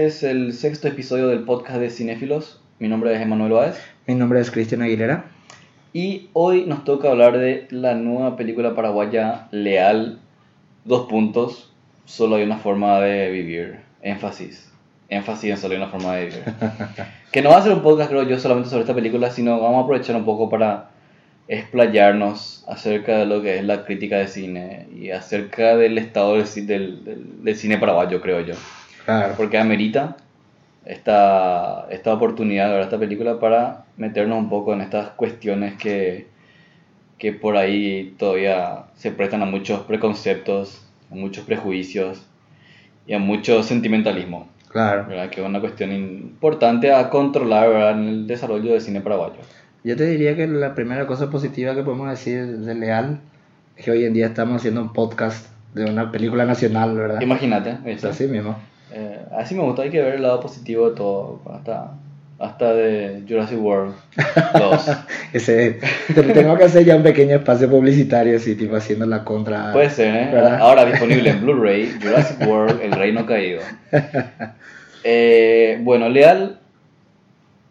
este es el sexto episodio del podcast de Cinéfilos. Mi nombre es Emanuel Báez. Mi nombre es Cristian Aguilera. Y hoy nos toca hablar de la nueva película paraguaya Leal. Dos puntos. Solo hay una forma de vivir. Énfasis. Énfasis en solo hay una forma de vivir. que no va a ser un podcast, creo yo, solamente sobre esta película, sino vamos a aprovechar un poco para explayarnos acerca de lo que es la crítica de cine y acerca del estado del, del, del cine paraguayo, creo yo. Claro. Porque amerita esta, esta oportunidad de ver esta película para meternos un poco en estas cuestiones que, que por ahí todavía se prestan a muchos preconceptos, a muchos prejuicios y a mucho sentimentalismo. Claro. ¿verdad? Que es una cuestión importante a controlar ¿verdad? en el desarrollo del cine paraguayo. Yo te diría que la primera cosa positiva que podemos decir de Leal es que hoy en día estamos haciendo un podcast de una película nacional, ¿verdad? Imagínate. Así mismo. Eh, así me gusta, hay que ver el lado positivo de todo, hasta, hasta de Jurassic World 2. Ese, tengo que hacer ya un pequeño espacio publicitario, así, tipo haciendo la contra. Puede ser, ¿eh? ¿verdad? Ahora disponible en Blu-ray, Jurassic World, El Reino Caído. Eh, bueno, Leal,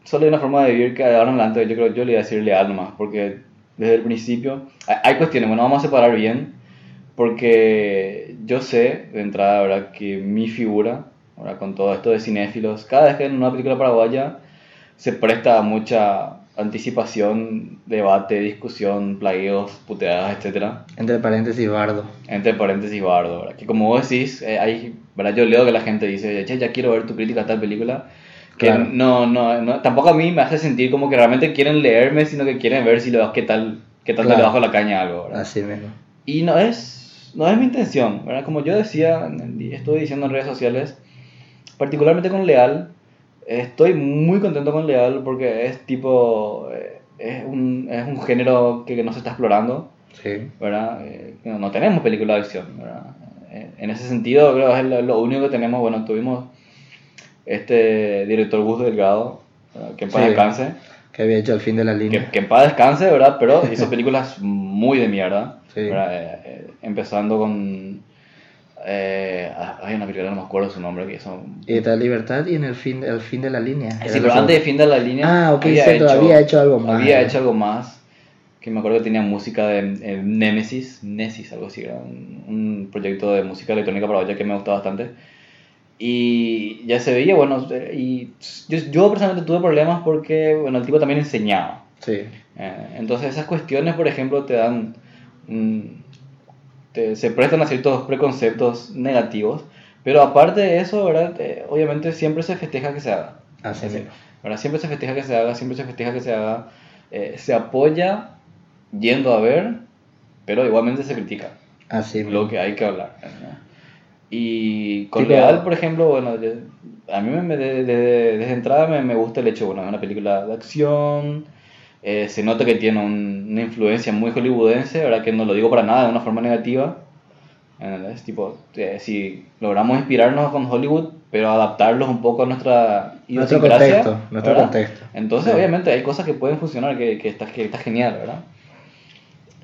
solo hay una forma de vivir que ahora en adelante yo creo yo le voy a decir Leal nomás, porque desde el principio hay, hay cuestiones, bueno, vamos a separar bien, porque yo sé de entrada, ¿verdad? Que mi figura, ¿verdad? Con todo esto de cinéfilos, cada vez que en una película paraguaya se presta mucha anticipación, debate, discusión, plagueos, puteadas, etcétera. Entre paréntesis, bardo. Entre paréntesis, bardo, ¿verdad? Que como vos decís, eh, hay, ¿verdad? Yo leo que la gente dice, che, ya quiero ver tu crítica a tal película. Que Claro. no, no, no, tampoco a mí me hace sentir como que realmente quieren leerme, sino que quieren ver si le qué tal, qué tal Claro. le bajo la caña a algo, ¿verdad? Así mismo. Y no es, no es mi intención, ¿verdad? Como yo decía, estuve diciendo en redes sociales, particularmente con Leal, estoy muy contento con Leal porque es tipo, eh, es un, es un género que no se está explorando, Sí. ¿verdad? Eh, que no tenemos película de acción, ¿verdad? Eh, En ese sentido, creo que es lo, único que tenemos, bueno, tuvimos este director Gus Delgado, que en paz Sí. descanse, Que había hecho el fin de la que, línea. que en paz descanse, ¿verdad? Pero hizo películas muy de mierda, Sí. Eh, eh, empezando con... Eh, hay una película, no me acuerdo su nombre, que son... Y está Libertad y en el fin, el fin de la línea. Sí, pero antes de fin de la línea... Ah, ok, cierto, había hecho algo más. Había hecho algo más. Que me acuerdo que tenía música de eh, Nemesis, Nemesis, algo así. Era un, un proyecto de música electrónica paraguaya que me gustaba bastante. Y ya se veía, bueno, eh, y yo, yo personalmente tuve problemas porque, bueno, el tipo también enseñaba. Sí. Eh, entonces esas cuestiones, por ejemplo, te dan... mm, te- se prestan a ciertos preconceptos negativos. Pero aparte de eso, ¿verdad? Eh, obviamente siempre se festeja que se haga. Así Así, mismo. ¿verdad? Siempre se festeja que se haga, siempre se festeja que se haga. eh, se apoya yendo a ver, pero igualmente se critica. Así. Lo que hay que hablar. ¿verdad? Y con Tipo- Leal, por ejemplo, bueno, yo- a mí me, me- de- de- desde entrada me, me gusta el hecho, bueno, es una película de acción, eh, se nota que tiene un- una influencia muy hollywoodense, ¿verdad? Que no lo digo para nada de una forma negativa. Es tipo, eh, si logramos inspirarnos con Hollywood, pero adaptarlos un poco a nuestra Nuestro contexto, nuestro ¿verdad? contexto. Entonces, Sí. obviamente, hay cosas que pueden funcionar, que, que, está, que está genial, ¿verdad?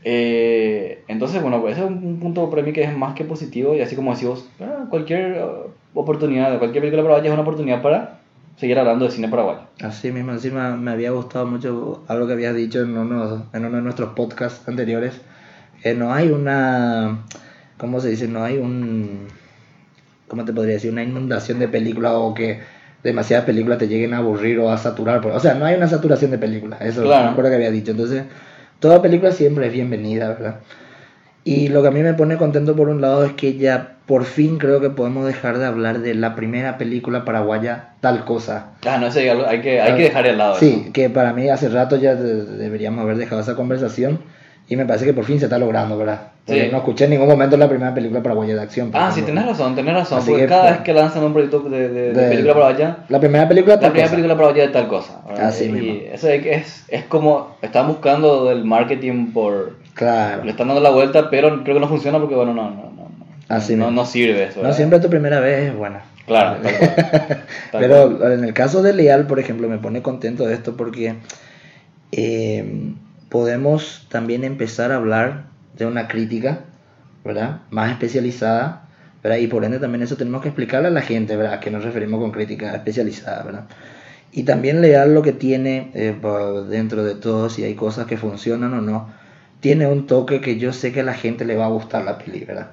Eh, entonces, bueno, pues ese es un punto para mí que es más que positivo y así como decimos, ah, cualquier uh, oportunidad, cualquier película paraguaya es una oportunidad para seguir hablando de cine paraguayo. Así mismo, encima me había gustado mucho algo que habías dicho en uno, en uno de nuestros podcasts anteriores, que no hay una, ¿cómo se dice? No hay un, ¿cómo te podría decir? Una inundación de películas o que demasiadas películas te lleguen a aburrir o a saturar. pues, O sea, no hay una saturación de películas, eso Claro. me acuerdo que había dicho. Entonces, toda película siempre es bienvenida, ¿verdad? Y lo que a mí me pone contento por un lado es que ya por fin creo que podemos dejar de hablar de la primera película paraguaya tal cosa. Ah, no, ese hay que, hay que dejar al lado. Sí, que para mí hace rato ya de- deberíamos haber dejado esa conversación y me parece que por fin se está logrando, ¿verdad? Porque Sí. no escuché en ningún momento la primera película paraguaya de acción. Ah, sí, tenés razón, tenés razón. Así porque que, cada pues, vez que lanzan un proyecto de, de- de de- película paraguaya, La primera película la tal primera cosa. película paraguaya de tal cosa. ¿verdad? Así y mismo. eso es, es, es como, están buscando del marketing por... Claro. Le están dando la vuelta, pero creo que no funciona porque, bueno, no, no, no, no, Así no, mismo. no sirve eso. No siempre tu primera vez es buena. Claro, tal cual. Tal Pero cual. en el caso de Leal, por ejemplo, me pone contento de esto porque eh, podemos también empezar a hablar de una crítica, ¿verdad? Más especializada, ¿verdad? Y por ende también eso tenemos que explicarle a la gente, ¿verdad? A qué nos referimos con crítica especializada, ¿verdad? Y también leer lo que tiene eh, dentro de todo, si hay cosas que funcionan o no. Tiene un toque que yo sé que a la gente le va a gustar la peli, ¿verdad?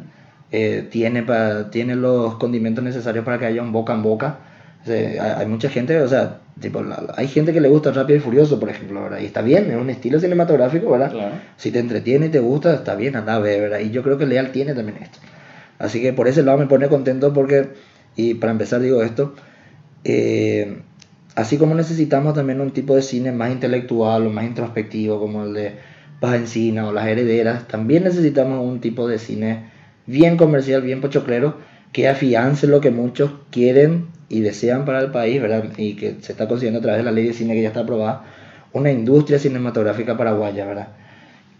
Eh, tiene, pa- tiene los condimentos necesarios para que haya un boca en boca. O sea, hay, mucha gente, o sea, tipo, hay gente que le gusta Rápido y Furioso, por ejemplo, ¿verdad? Y está bien, es un estilo cinematográfico, ¿verdad? Claro. Si te entretiene y te gusta, está bien, anda a ver, ¿verdad? Y yo creo que Leal tiene también esto. Así que por ese lado me pone contento porque, y para empezar digo esto, eh, así como necesitamos también un tipo de cine más intelectual o más introspectivo como el de Paz Encina o Las Herederas, también necesitamos un tipo de cine bien comercial, bien pochoclero, que afiance lo que muchos quieren y desean para el país, ¿verdad? Y que se está consiguiendo a través de la ley de cine que ya está aprobada, una industria cinematográfica paraguaya, ¿verdad?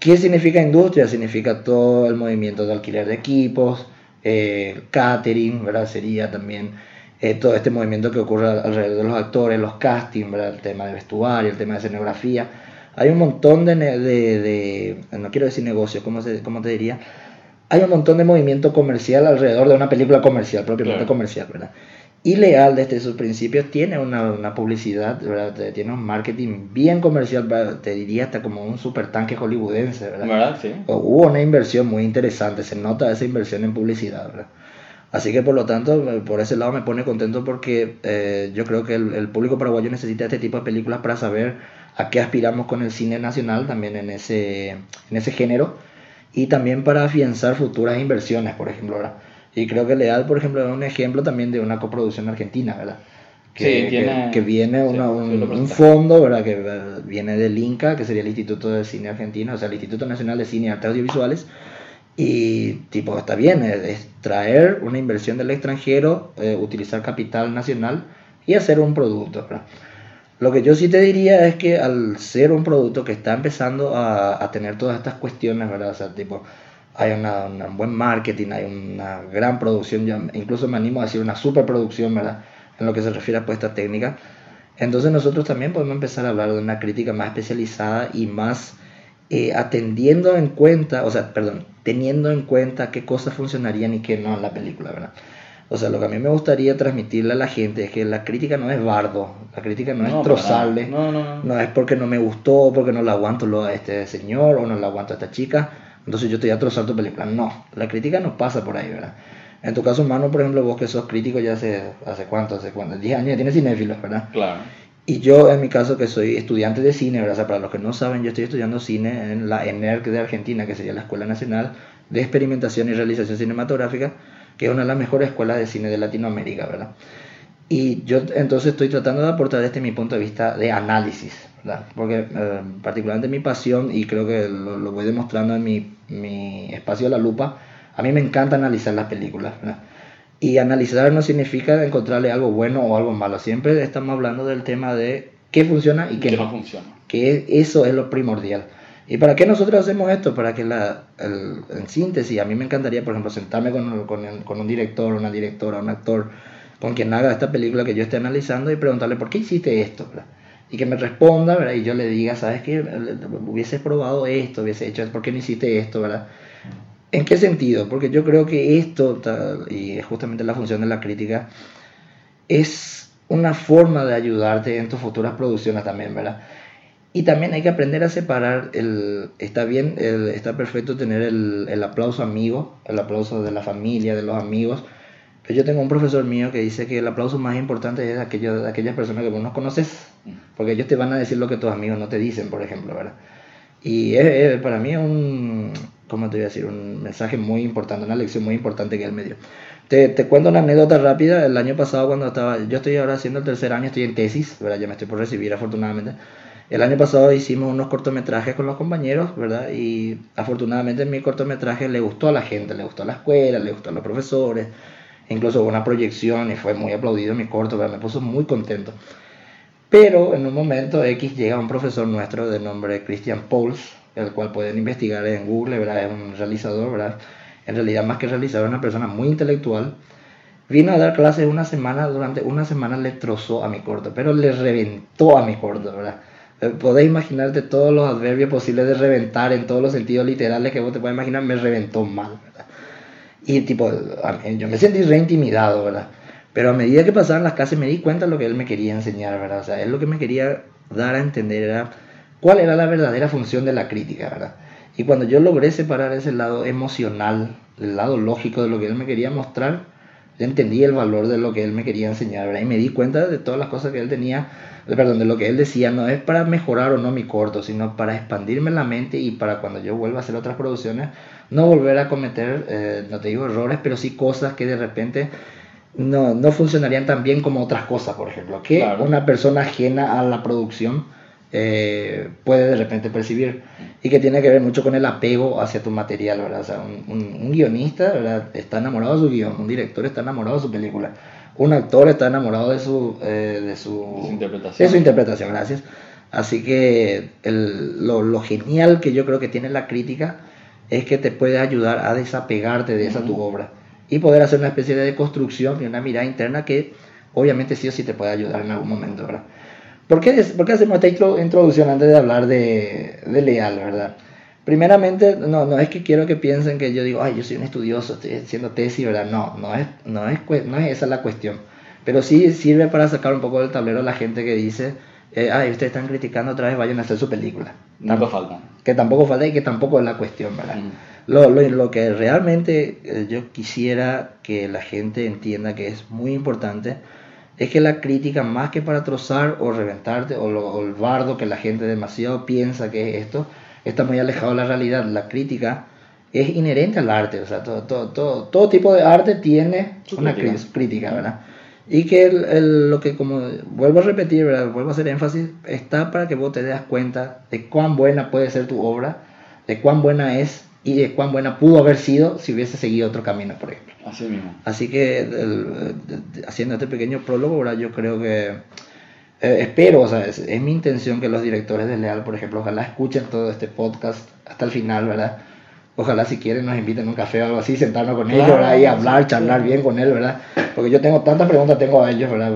¿Qué significa industria? Significa todo el movimiento de alquiler de equipos, eh, catering, ¿verdad? Sería también eh, todo este movimiento que ocurre al- alrededor de los actores, los castings, ¿verdad? El tema de vestuario, el tema de escenografía. Hay un montón de, de, de- no quiero decir negocio, ¿cómo, se, cómo te diría? Hay un montón de movimiento comercial alrededor de una película comercial, propiamente Claro. comercial, ¿verdad? Y Leal desde sus principios tiene una, una publicidad, ¿verdad? Tiene un marketing bien comercial, ¿verdad? te diría hasta como un super tanque hollywoodense, ¿verdad? ¿Verdad? Sí. O- Hubo una inversión muy interesante, se nota esa inversión en publicidad, ¿verdad? Así que por lo tanto, eh, por ese lado me pone contento porque eh, yo creo que el, el público paraguayo necesita este tipo de películas para saber a qué aspiramos con el cine nacional también en ese, en ese género y también para afianzar futuras inversiones, por ejemplo, ¿verdad? Y creo que Leal, por ejemplo, es un ejemplo también de una coproducción argentina, ¿verdad? Que, Sí, que- tiene- que viene sí, una- un, un fondo, ¿verdad? Que eh, viene del INCA, que sería el Instituto de Cine Argentino, o sea, el Instituto Nacional de Cine y Artes Audiovisuales. Y, tipo, está bien, es, es traer una inversión del extranjero, eh, utilizar capital nacional y hacer un producto, ¿verdad? Lo que yo sí te diría es que al ser un producto que está empezando a, a tener todas estas cuestiones, ¿verdad? O sea, tipo, hay una, un buen marketing, hay una gran producción, ya- incluso me animo a decir una superproducción, ¿verdad? En lo que se refiere a puesta técnica. Entonces nosotros también podemos empezar a hablar de una crítica más especializada y más eh, atendiendo en cuenta, o sea, perdón, teniendo en cuenta qué cosas funcionarían y qué no en la película, ¿verdad? O sea, lo que a mí me gustaría transmitirle a la gente es que la crítica no es bardo, la crítica no, es trozarle. No, no, no. no es porque no me gustó, porque no la aguanto lo a este señor o no la aguanto a esta chica, entonces yo te voy a trozar tu película. No, la crítica no pasa por ahí, ¿verdad? En tu caso, Manu, por ejemplo, vos que sos crítico ya hace, ¿hace cuánto? ¿Hace cuánto? 10 años ya tienes cinéfilos, ¿verdad? Claro. Y yo, en mi caso, que soy estudiante de cine, ¿verdad? O sea, para los que no saben, yo estoy estudiando cine en la ENERC de Argentina, que sería la Escuela Nacional de Experimentación y Realización Cinematográfica, que es una de las mejores escuelas de cine de Latinoamérica, ¿verdad? Y yo entonces estoy tratando de aportar desde mi punto de vista de análisis, ¿verdad? Porque eh, particularmente mi pasión, y creo que lo, lo voy demostrando en mi, mi espacio de la lupa, a mí me encanta analizar las películas, ¿verdad? Y analizar no significa encontrarle algo bueno o algo malo. Siempre estamos hablando del tema de qué funciona y qué no. no funciona. Que eso es lo primordial. ¿Y para qué nosotros hacemos esto? Para que la, el- en síntesis, a mí me encantaría, por ejemplo, sentarme con, con, con un director, una directora, un actor, con quien haga esta película que yo esté analizando y preguntarle, ¿por qué hiciste esto? ¿verdad? Y que me responda, ¿verdad? Y yo le diga, ¿sabes qué? Hubieses probado esto, hubiese hecho, ¿por qué no hiciste esto? ¿verdad? ¿En qué sentido? Porque yo creo que esto, y es justamente la función de la crítica, es una forma de ayudarte en tus futuras producciones también, ¿verdad? Y también hay que aprender a separar el, está bien, el- está perfecto tener el, el aplauso amigo, el aplauso de la familia, de los amigos, pero yo tengo un profesor mío que dice que el aplauso más importante es aquello- aquellas personas que vos no conoces, porque ellos te van a decir lo que tus amigos no te dicen, por ejemplo, ¿verdad? Y es, es- para mí es un, ¿cómo te voy a decir? Un mensaje muy importante, una lección muy importante que él me dio. Te, te cuento una anécdota rápida. El año pasado cuando estaba, yo estoy ahora haciendo el tercer año, estoy en tesis, ¿verdad? Ya me estoy por recibir afortunadamente. El año pasado hicimos unos cortometrajes con los compañeros, ¿verdad? Y afortunadamente mi cortometraje le gustó a la gente, le gustó a la escuela, le gustó a los profesores. Incluso hubo una proyección y fue muy aplaudido mi corto, ¿verdad? Me puso muy contento. Pero en un momento X llega un profesor nuestro de nombre Christian Pauls, el cual pueden investigar en Google, ¿verdad? Es un realizador, ¿verdad? En realidad más que realizador, es una persona muy intelectual. Vino a dar clases una semana, durante una semana le trozó a mi corto, pero le reventó a mi corto, ¿verdad? Eh, Podéis imaginarte todos los adverbios posibles de reventar en todos los sentidos literales que vos te puedes imaginar, me reventó mal, ¿verdad? Y tipo, yo me sentí re intimidado, ¿verdad? Pero a medida que pasaban las clases me di cuenta de lo que él me quería enseñar, ¿verdad? O sea, él lo que me quería dar a entender era cuál era la verdadera función de la crítica, ¿verdad? Y cuando yo logré separar ese lado emocional, el lado lógico de lo que él me quería mostrar, entendí el valor de lo que él me quería enseñar, ¿verdad? Y me di cuenta de todas las cosas que él tenía, perdón, de lo que él decía, no es para mejorar o no mi corto, sino para expandirme la mente y para cuando yo vuelva a hacer otras producciones, no volver a cometer, eh, no te digo errores, pero sí cosas que de repente no, no funcionarían tan bien como otras cosas, por ejemplo, que Claro. una persona ajena a la producción eh, puede de repente percibir y que tiene que ver mucho con el apego hacia tu material, ¿verdad? O sea, un, un- un guionista ¿verdad? está enamorado de su guion, un director está enamorado de su película, un actor está enamorado de su, eh, de su, Su interpretación. de su interpretación, gracias. Así que el- lo, lo genial que yo creo que tiene la crítica es que te puede ayudar a desapegarte de esa tu obra y poder hacer una especie de construcción y una mirada interna que obviamente sí o sí te puede ayudar en algún momento, ¿verdad? ¿Por qué, es- por qué hacemos esta intro- introducción antes de hablar de, de Leal, verdad? Primeramente, no, no es que quiero que piensen que yo digo, ay, yo soy un estudioso, estoy haciendo tesis, ¿verdad? No, no es, no es, no es esa la cuestión. Pero sí sirve para sacar un poco del tablero a la gente que dice, eh, ay, ustedes están criticando otra vez, vayan a hacer su película. Nunca faltan. Que tampoco falta y que tampoco es la cuestión, ¿verdad? Mm. Lo, lo, lo que realmente eh, yo quisiera que la gente entienda que es muy importante es que la crítica, más que para trozar o reventarte, o, lo- o el bardo que la gente demasiado piensa que es esto, está muy alejado de la realidad. La crítica es inherente al arte, o sea, todo, todo, todo, todo tipo de arte tiene Su una crítica. crítica, ¿verdad? Y que el- el- lo que, como vuelvo a repetir, ¿verdad? vuelvo a hacer énfasis, está para que vos te des cuenta de cuán buena puede ser tu obra, de cuán buena es y de cuán buena pudo haber sido si hubiese seguido otro camino, por ejemplo. Así mismo. Así que el- haciendo este pequeño prólogo, ¿verdad? yo creo que eh, espero, o sea, es, es mi intención que los directores de Leal, por ejemplo, ojalá escuchen todo este podcast hasta el final, ¿verdad? Ojalá si quieren nos inviten a un café o algo así, sentarnos con ellos, Claro, ¿verdad? Y hablar, sí, charlar sí. bien con él, ¿verdad? Porque yo tengo tantas preguntas, tengo a ellos, ¿verdad?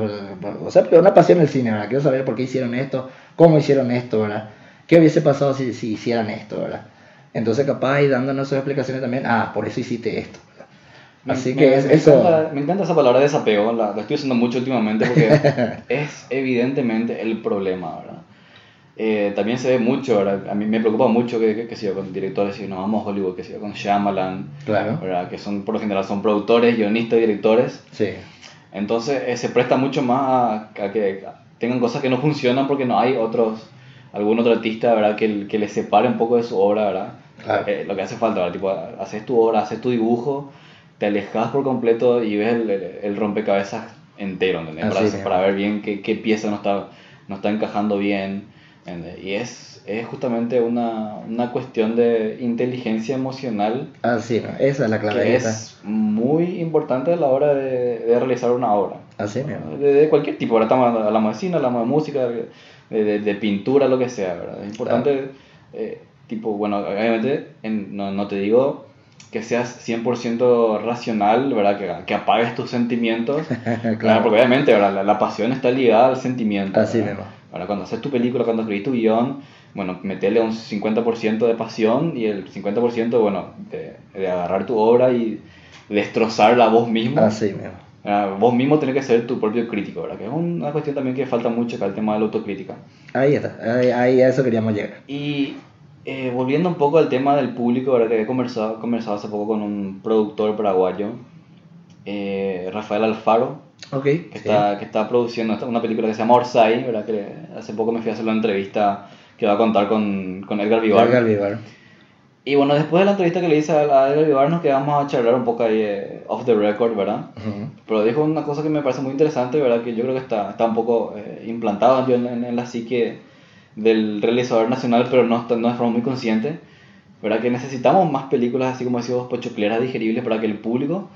O sea, pero una pasión el cine, ¿verdad? Quiero saber por qué hicieron esto, cómo hicieron esto, ¿verdad? ¿Qué hubiese pasado si, si hicieran esto, ¿verdad? Entonces, capaz, y dándonos sus explicaciones también, ah, por eso hiciste esto. Me- Así que me, es- me eso... encanta, me encanta esa palabra desapego, la, la estoy usando mucho últimamente porque es evidentemente el problema, ¿verdad? Eh, también se ve mucho, ¿verdad? A mí me preocupa mucho que, que, que si yo con directores, si nos vamos a Hollywood, que si yo con Shyamalan, Claro. ¿verdad? Que son, por lo general, son productores, guionistas, directores. Sí, Entonces eh, se presta mucho más a, a que tengan cosas que no funcionan porque no hay otros, algún otro artista, ¿verdad? Que, que les separe un poco de su obra, ¿verdad? Claro. Eh, lo que hace falta, ¿verdad? Tipo, haces tu obra, haces tu dibujo, te alejas por completo y ves el, el- el rompecabezas entero, Para, para ver bien qué, qué pieza no está, no está encajando bien. ¿entendés? Y es, es justamente una, una cuestión de inteligencia emocional así. Esa es la clave. que es muy importante a la hora de, de realizar una obra. Así. De, de cualquier tipo, ahora estamos hablando, hablamos de cine, hablamos de música, de, de- de pintura, lo que sea, ¿verdad? Es importante, eh, tipo, bueno, obviamente, en- no, no te digo que seas 100% racional, ¿verdad? Que, que apagues tus sentimientos, Claro. porque obviamente, ¿verdad? La, la pasión está ligada al sentimiento. Así ¿verdad? mismo. Ahora, cuando haces tu película, cuando escribís tu guion, bueno, metele un 50% de pasión y el 50%, bueno, de, de agarrar tu obra y destrozarla vos mismo. Así mismo. Ah, vos mismo tenés que ser tu propio crítico, ¿verdad? Que es una cuestión también que falta mucho acá, el tema de la autocrítica. Ahí está. Ahí, ahí a eso queríamos llegar. Y eh, volviendo un poco al tema del público, ¿verdad? Que he conversado, conversado hace poco con un productor paraguayo, eh, Rafael Alfaro, Ok. que, está, que está produciendo una película que se llama Orsay, ¿verdad? Que hace poco me fui a hacer una entrevista que va a contar con, con Edgar Vivar. Edgar Vivar. Y bueno, después de la entrevista que le hice a Edgar Vivar, nos quedamos a charlar un poco ahí eh, off the record, ¿verdad? Ujú. Pero dijo una cosa que me parece muy interesante, ¿verdad? Que yo creo que está, está un poco eh, implantado en, en- en la psique del realizador nacional, pero no, no de forma muy consciente, ¿verdad? Que necesitamos más películas, así como decimos, pochocleras digeribles para que el público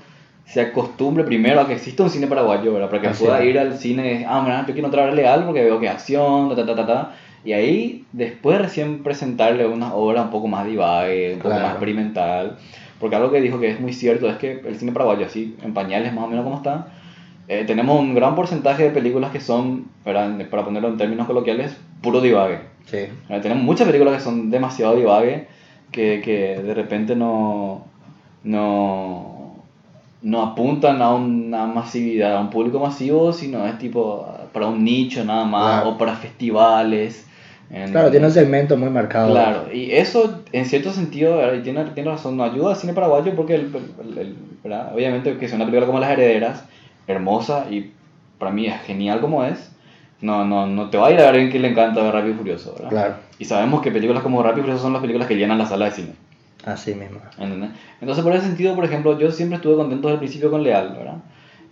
se acostumbre primero a que exista un cine paraguayo, ¿verdad? Para que Así pueda es. ir al cine, ah, mira, yo quiero entrar legal porque veo que es acción, ta, ta, ta, ta, ta. Y ahí después recién presentarle una obra un poco más divague, un poco Claro. más experimental. Porque algo que dijo que es muy cierto es que el cine paraguayo, así en pañales más o menos como está, eh, tenemos un gran porcentaje de películas que son, ¿verdad? para ponerlo en términos coloquiales, puro divague. Sí. Eh, tenemos muchas películas que son demasiado divague, que, que de repente no, no, no apuntan a una masividad, a un público masivo, sino es tipo para un nicho nada más, Claro. o para festivales. en- Claro, tiene un segmento muy marcado. Claro, y eso en cierto sentido, tiene, tiene razón, no ayuda al cine paraguayo porque el, el- el- obviamente que es una película como Las Herederas, hermosa y para mí es genial como es, no, no, no te va a ir a alguien que le encanta ver Rápido y Furioso, ¿verdad? Claro, Y sabemos que películas como Rápido y Furioso son las películas que llenan la sala de cine. así mismo. ¿entendés? Entonces, por ese sentido, por ejemplo, yo siempre estuve contento desde el principio con Leal, ¿verdad?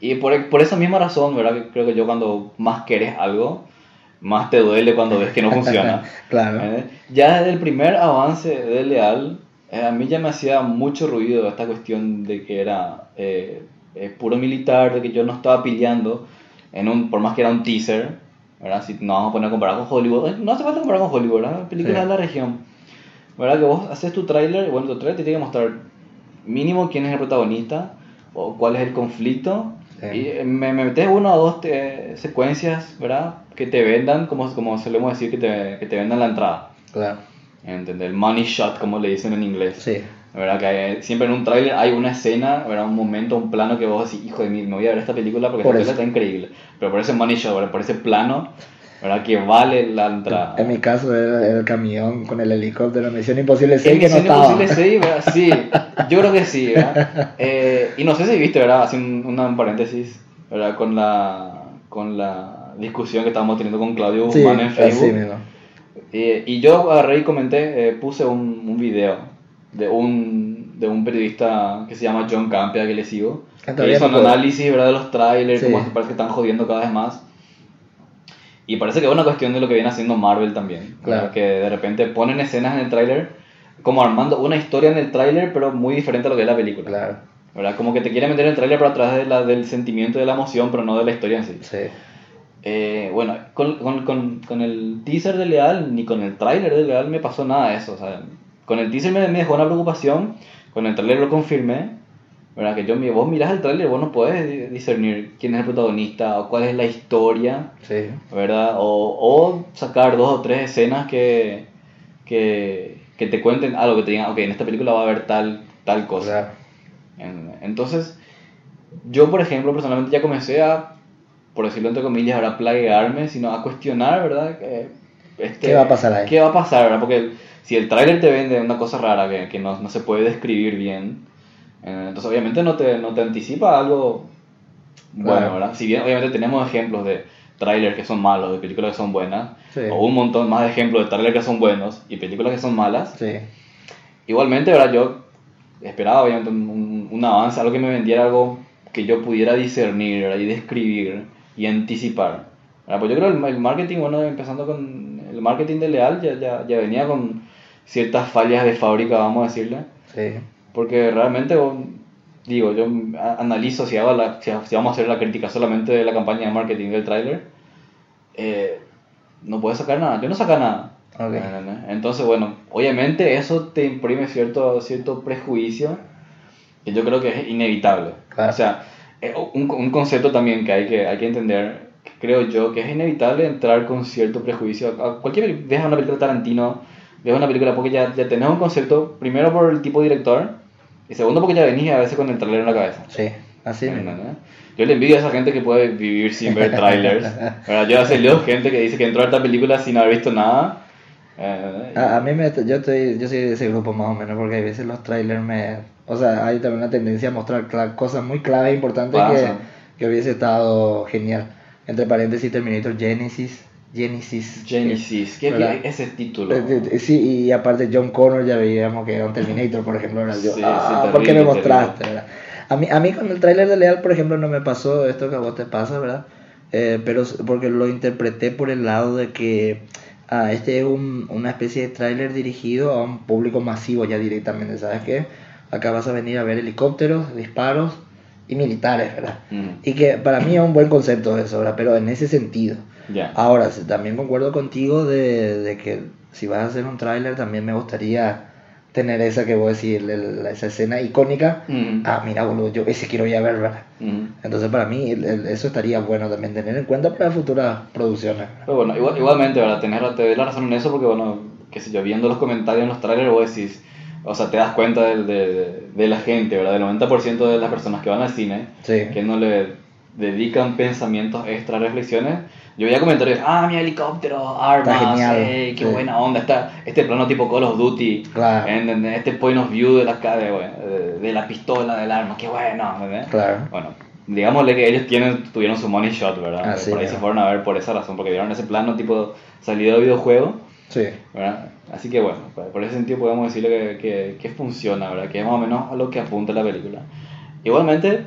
Y por, por esa misma razón, ¿verdad? Creo que yo cuando más querés algo, más te duele cuando ves que no funciona. Claro. Ya desde el primer avance de Leal, eh, a mí ya me hacía mucho ruido esta cuestión de que era eh, eh, puro militar, de que yo no estaba pillando, en un, por más que era un teaser, ¿verdad? Si nos vamos a poner a comparar con Hollywood, eh, no hace falta comparar con Hollywood, ¿verdad? Películas Sí. de la región. ¿Verdad? Que vos haces tu tráiler, bueno, tu tráiler te tiene que mostrar mínimo quién es el protagonista, o cuál es el conflicto, Sí. y eh, me, me metes una o dos eh, secuencias, ¿verdad? Que te vendan, como, como solemos decir, que te, que te vendan la entrada. Claro. ¿Entendés? El money shot, como le dicen en inglés. Sí. ¿Verdad? Que hay- siempre en un tráiler hay una escena, ¿verdad? Un momento, un plano que vos decís, hijo de mí, me voy a ver esta película porque Por esta película está increíble. Pero por ese money shot, ¿verdad? Por ese plano, ¿verdad? Que vale la entrada. En mi caso era el camión con el helicóptero, Misión Imposible 6 En que no Misión estaba. Imposible 6, ¿verdad? Sí, yo creo que sí, ¿verdad? Eh, y no sé si viste, ¿verdad? Así un, un paréntesis, ¿verdad? Con la, con la discusión que estábamos teniendo con Claudio Sí, Guzmán en así Facebook. mismo. Eh, y yo agarré y comenté, eh, puse un, un video de un, de un periodista que se llama John Campea, que le sigo, Ah, que hizo un análisis ¿verdad? de los trailers, Sí. como parece que están jodiendo cada vez más. Y parece que es una cuestión de lo que viene haciendo Marvel también. Claro. Que de repente ponen escenas en el tráiler, como armando una historia en el tráiler, pero muy diferente a lo que es la película. Claro. ¿verdad? Como que te quiere meter en el tráiler pero a través de la, del sentimiento y de la emoción, pero no de la historia en sí. Sí. Eh, bueno, con, con, con, con el teaser de Leal, ni con el tráiler de Leal me pasó nada de eso. O sea, con el teaser me, me dejó una preocupación, con el tráiler lo confirmé. ¿verdad? Que yo, vos mirás el tráiler, vos no podés di- discernir quién es el protagonista o cuál es la historia, Sí. ¿verdad? O, o sacar dos o tres escenas que, que, que te cuenten algo, que te digan, ok, en esta película va a haber tal, tal cosa. Claro. Entonces, yo, por ejemplo, personalmente ya comencé a, por decirlo entre comillas, ahora plaguearme, sino a cuestionar, ¿verdad? Que, este, ¿Qué va a pasar ahí? ¿Qué va a pasar, verdad? Porque si el tráiler te vende una cosa rara que, que no, no se puede describir bien, eh, entonces obviamente no te, no te anticipa algo bueno, Claro. ¿verdad? Si bien obviamente tenemos ejemplos de trailers que son malos, de películas que son buenas, Sí. o un montón más de ejemplos de trailers que son buenos y películas que son malas, Sí. Igualmente, ¿verdad? Yo esperaba obviamente un, un- un avance, algo que me vendiera algo que yo pudiera discernir ¿verdad? y describir y anticipar. ¿verdad? Pues yo creo que el, el marketing, bueno, empezando con el marketing de Leal, ya, ya, ya venía con ciertas fallas de fábrica, vamos a decirle. Sí. Porque realmente, digo, yo analizo si, hago la, si, vamos a hacer la crítica solamente de la campaña de marketing del tráiler, eh, no puedes sacar nada. Yo no saca nada. Ok. ¿entendés? Entonces, bueno, obviamente eso te imprime cierto, cierto prejuicio que yo creo que es inevitable. Claro. O sea, eh, un, un concepto también que hay que, hay que entender, que creo yo, que es inevitable entrar con cierto prejuicio. A cualquier ves una película de Tarantino, ves una película porque ya, ya tenés un concepto, primero por el tipo de director, y segundo porque ya venís a veces con el trailer en la cabeza. Sí. Así. ¿entendés? Yo le envidio a esa gente que puede vivir sin ver trailers. Yo hace leo gente que dice que entró a esta película sin haber visto nada. eh, A, a mí me, yo, estoy, yo soy de ese grupo más o menos, porque a veces los trailers me... O sea, hay también una tendencia a mostrar cosas muy claves e importantes que, que hubiese estado genial. Entre paréntesis, Terminator Genesis. Genesis. Genesis, ¿qué ¿verdad? ese título? Eh, eh, Sí, y aparte John Connor ya veíamos que era un Terminator, por ejemplo. ¿verdad? Yo, Sí, sí, ah, ¿por qué me mostraste? ¿verdad? A, mí, a mí con el tráiler de Leal, por ejemplo, no me pasó esto que a vos te pasa, ¿verdad? Eh, pero porque lo interpreté por el lado de que ah, este es un- una especie de tráiler dirigido a un público masivo ya directamente, ¿sabes qué? Acá vas a venir a ver helicópteros, disparos y militares, ¿verdad? Mm, Y que para mí es un buen concepto eso, ¿verdad? Pero en ese sentido. Ya. Ahora, también concuerdo contigo de, de que si vas a hacer un tráiler también me gustaría tener esa que voy a decir, esa escena icónica. Mm, Ah, mira, boludo, yo ese quiero ir a ver, ¿verdad? mm. Entonces para mí el- el- eso estaría bueno también tener en cuenta para futuras producciones. Pero bueno, igual- igualmente, ¿verdad? Tener, te doy la razón en eso porque, bueno, qué sé yo, viendo los comentarios en los trailers vos decís, o sea, te das cuenta de, de, de la gente, ¿verdad? Del 90% de las personas que van al cine, Sí. que no le dedican pensamientos extra, reflexiones. Yo veía comentarios, ah, mi helicóptero, armas, ey, qué sí. buena onda, está este plano tipo Call of Duty, Claro. ¿entendés? este point of view de la, de, de, la pistola, del arma, qué bueno, ¿entendés? Claro. Bueno, digámosle que ellos tienen, tuvieron su money shot, ¿verdad? Así, por ahí se ¿verdad? fueron a ver por esa razón, porque vieron ese plano tipo salido de videojuego, Sí. ¿verdad? Así que bueno, por ese sentido podemos decirle que, que, que funciona, ¿verdad? Que es más o menos a lo que apunta la película. Igualmente, eh,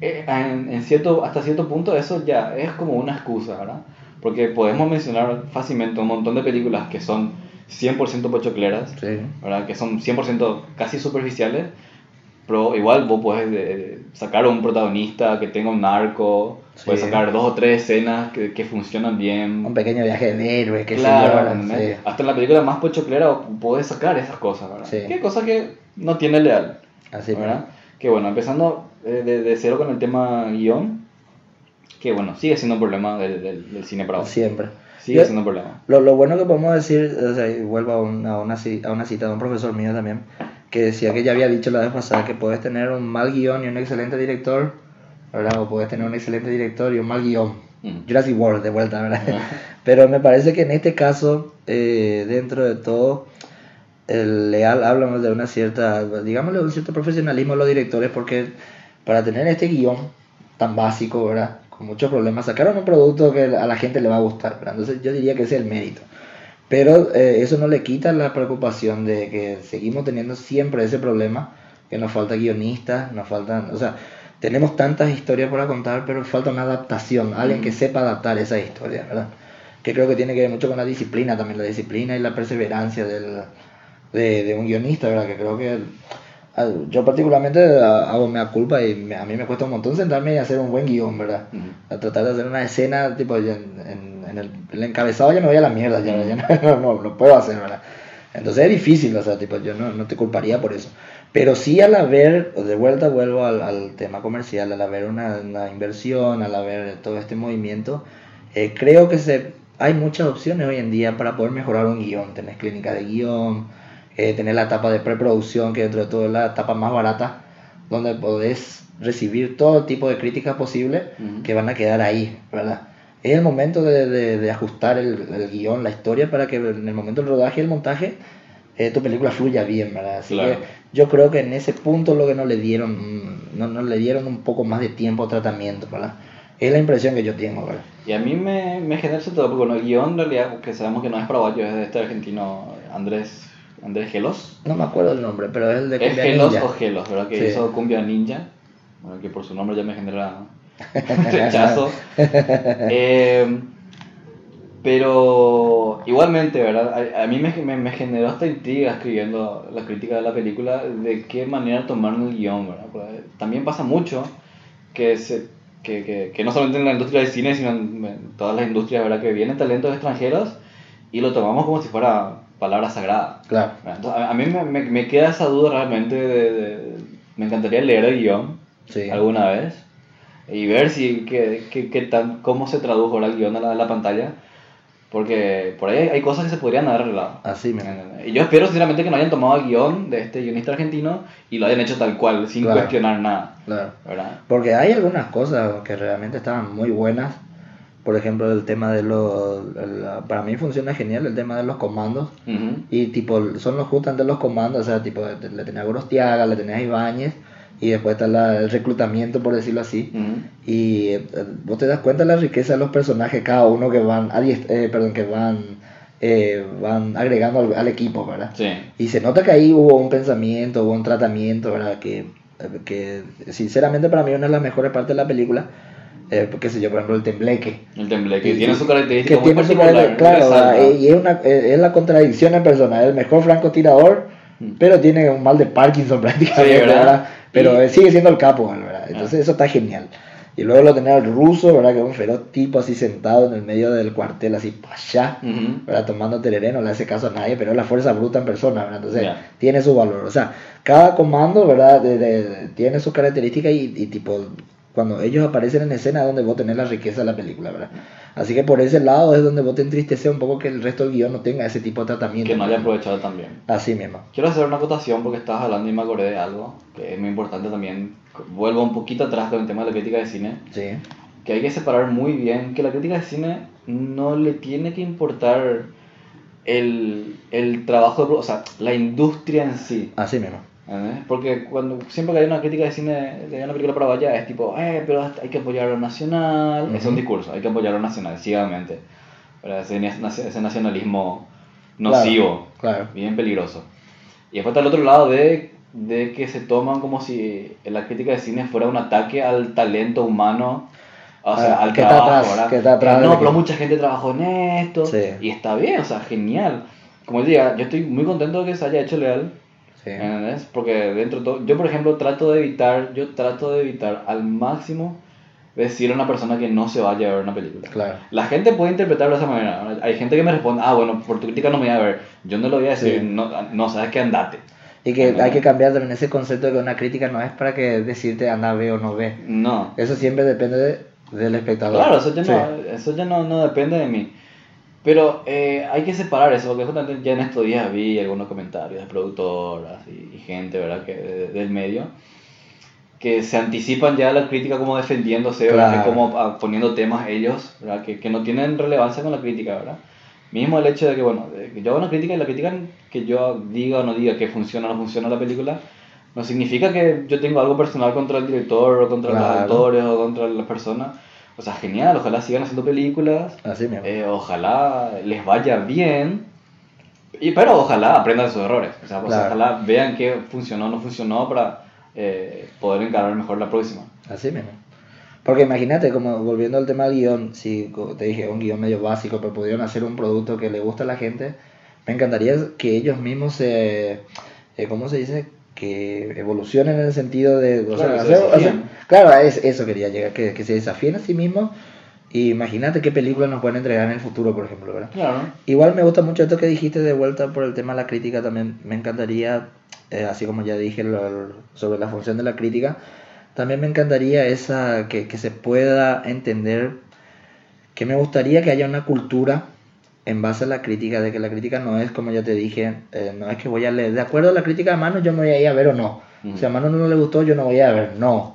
en, en cierto, hasta cierto punto eso ya es como una excusa, ¿verdad? Porque podemos mencionar fácilmente un montón de películas que son 100% pochocleras, Sí. ¿verdad? Que son 100% casi superficiales, pero igual vos puedes eh, sacar un protagonista que tenga un arco, Sí. puedes sacar dos o tres escenas que, que funcionan bien. Un pequeño viaje de héroe, que Claro, yo, ¿entendés? sí. hasta en la película más pochoclera podés sacar esas cosas, ¿verdad? Sí. Que cosa que no tiene Leal, Así ¿verdad? Que bueno, empezando eh, de, de cero con el tema guion, que bueno, sigue siendo un problema del, del, del cine para. Siempre. Sigue Yo- siendo un problema. Lo, lo bueno que podemos decir, o sea, y vuelvo a, un- a una, a una cita de un profesor mío también, que decía que ya había dicho la vez pasada que puedes tener un mal guion y un excelente director, ¿verdad? O puedes tener un excelente director y un mal guion. Mm. Jurassic World, de vuelta, ¿verdad? Pero me parece que en este caso, eh, dentro de todo, el leal hablamos de una cierta, digámosle, un cierto profesionalismo de los directores, porque para tener este guion tan básico, ¿verdad? Con muchos problemas, sacaron un producto que a la gente le va a gustar, ¿verdad? Entonces yo diría que ese es el mérito. Pero eh, eso no le quita la preocupación de que seguimos teniendo siempre ese problema, que nos falta guionistas, nos faltan, o sea, tenemos tantas historias para contar, pero falta una adaptación, alguien que sepa adaptar esa historia, ¿verdad? Que creo que tiene que ver mucho con la disciplina también, la disciplina y la perseverancia del, de, de un guionista, ¿verdad? Que creo que yo particularmente ah, hago mea culpa y me- a mí me cuesta un montón sentarme y hacer un buen guion, ¿verdad? Ujú. A tratar de hacer una escena, tipo, en, en- en el, el encabezado ya me voy a la mierda, ya, ya no, no, no puedo hacer, ¿verdad? Entonces es difícil, o sea, tipo, yo no, no te culparía por eso. Pero sí al haber, de vuelta vuelvo al, al tema comercial, al haber una, una inversión, al haber todo este movimiento, eh, creo que se, hay muchas opciones hoy en día para poder mejorar un guion. Tenés clínica de guion, eh, tenés la etapa de preproducción, que dentro de todo es la etapa más barata, donde podés recibir todo tipo de críticas posibles Ujú. que van a quedar ahí, ¿verdad? Es el momento de, de- de ajustar el, el guion, la historia, para que en el momento del rodaje y el montaje eh, tu película fluya bien, ¿verdad? Así Claro. que yo creo que en ese punto lo que no le dieron, no, no le dieron un poco más de tiempo a tratamiento, ¿verdad? Es la impresión que yo tengo, ¿verdad? Y a mí me, me genera todo, porque bueno, el guion en realidad, que sabemos que no es paraguayo, es de este argentino Andrés, Andrés Gelos. No me acuerdo el nombre, pero es el de ¿Es Cumbia Gelos Ninja. o Gelos, verdad? Que Sí. hizo Cumbia Ninja, bueno, que por su nombre ya me genera rechazo. Eh, pero igualmente, ¿verdad? A, a mí me, me, me generó esta intriga escribiendo la crítica de la película de qué manera tomaron el guion, ¿verdad? Porque también pasa mucho que, se, que, que, que no solamente en la industria del cine, sino en, en todas las industrias, ¿verdad? Que vienen talentos extranjeros y lo tomamos como si fuera palabra sagrada. Claro. Entonces, a, a mí me, me, me queda esa duda realmente de, de- me encantaría leer el guion Sí. alguna vez y ver si qué, qué, qué tan, cómo se tradujo ahora el guion a la, a la pantalla porque por ahí hay, hay cosas que se podrían haber arreglado Así mismo. y yo espero sinceramente que no hayan tomado el guion de este guionista argentino y lo hayan hecho tal cual sin Claro. cuestionar nada Claro. ¿verdad? Porque hay algunas cosas que realmente estaban muy buenas. Por ejemplo, el tema de los... para mí funciona genial el tema de los comandos. Ujú. Y tipo, son los justamente los comandos, o sea, tipo, le tenés a Gorostiaga, le tenés a Ibáñez, y después está la- el reclutamiento, por decirlo así. Ujú. Y eh, vos te das cuenta de la riqueza de los personajes, cada uno que van, eh, perdón, que van, eh, van agregando al, al equipo, ¿verdad? sí Y se nota que ahí hubo un pensamiento, hubo un tratamiento, ¿verdad? Que, eh, que sinceramente para mí una de las mejores partes de la película, eh, qué sé yo, por ejemplo, el tembleque. el temple que Y- tiene su característica que muy tiene su particular caracter- claro, resalta. ¿verdad? y es, una, eh, es la contradicción en persona, es el mejor francotirador, Mm. pero tiene un mal de Parkinson prácticamente, Sí, ¿verdad? ¿verdad? Pero Y- eh, sigue siendo el capo, ¿verdad? Entonces Ah. eso está genial. Y luego lo tenés al ruso, ¿verdad? Que es un feroz tipo así sentado en el medio del cuartel, así para allá, Ujú. ¿verdad? Tomando tereré, no le hace caso a nadie, pero es la fuerza bruta en persona, ¿verdad? Entonces Ya. tiene su valor. O sea, cada comando, ¿verdad? De- de- de- tiene sus características y, y tipo, cuando ellos aparecen en escena es donde vos tenés la riqueza de la película, ¿verdad? Así que por ese lado es donde vos te entristeces un poco que el resto del guion no tenga ese tipo de tratamiento. Que no haya aprovechado también. Así mismo. Quiero hacer una acotación porque estabas hablando y me acordé de algo que es muy importante también. Vuelvo un poquito atrás con el tema de la crítica de cine. Sí. Que hay que separar muy bien que la crítica de cine no le tiene que importar el, el trabajo, o sea, la industria en sí. Así mismo. Porque cuando siempre que hay una crítica de cine, de una película paraguaya, es tipo, eh, pero hay que apoyar lo nacional. Es un discurso, hay que apoyar lo nacional, ciegamente. ¿verdad? Ese, ese nacionalismo nocivo, Claro. bien peligroso. Y después está el otro lado de, de que se toman como si la crítica de cine fuera un ataque al talento humano. O sea, Ah, al que está trabajo, atrás, ¿verdad? que está atrás Eh, no, pero que- mucha gente trabajó en esto. Sí. Y está bien, o sea, genial. Como él diga, yo estoy muy contento de que se haya hecho leal. Sí. ¿Entendés? Porque dentro de todo, yo por ejemplo trato de evitar, yo trato de evitar al máximo decirle a una persona que no se vaya a ver una película. Claro. La gente puede interpretarlo de esa manera. Hay gente que me responde, ah, bueno, por tu crítica no me voy a ver. Yo no lo voy a decir, Sí. no, no sabes que andate. Y que hay que cambiar también ese concepto de que una crítica no es para que decirte anda, ve o no ve. No. Eso siempre depende de- del espectador. Claro, eso ya, Sí. no, eso ya no, no depende de mí. Pero eh, hay que separar eso, porque justamente ya en estos días vi algunos comentarios de productoras y, y gente, ¿verdad?, que, de- del medio, que se anticipan ya a la crítica como defendiéndose, Claro. como ah, poniendo temas ellos, ¿verdad?, que, que no tienen relevancia con la crítica, ¿verdad? Mismo el hecho de que, bueno, que yo haga una crítica y la crítica que yo diga o no diga que funciona o no funciona la película, no significa que yo tengo algo personal contra el director o contra los Claro. actores o contra las personas. O sea, genial, ojalá sigan haciendo películas, Así mismo. eh, ojalá les vaya bien, y, pero ojalá aprendan de sus errores. O sea, pues, Claro. ojalá vean qué funcionó o no funcionó para eh, poder encarar mejor la próxima. Así mismo. Porque imagínate, como volviendo al tema del guion, si te dije, un guion medio básico, pero pudieron hacer un producto que le gusta a la gente, me encantaría que ellos mismos se, eh, ¿cómo se dice? Que evolucionen en el sentido de... o sea, Claro, se hacer- desafíen. hacer- claro, es, eso quería llegar, que, que se desafíen a sí mismos. Y imagínate qué películas nos pueden entregar en el futuro, por ejemplo, ¿verdad? Claro. Igual me gusta mucho esto que dijiste de vuelta por el tema de la crítica también. Me encantaría, eh, así como ya dije lo- sobre la función de la crítica, también me encantaría esa que, que se pueda entender que me gustaría que haya una cultura en base a la crítica, de que la crítica no es, como ya te dije, eh, no es que voy a leer, de acuerdo a la crítica de mano yo me voy a ir a ver o no. Ujú. Si a mano no le gustó, yo no voy a ver, no.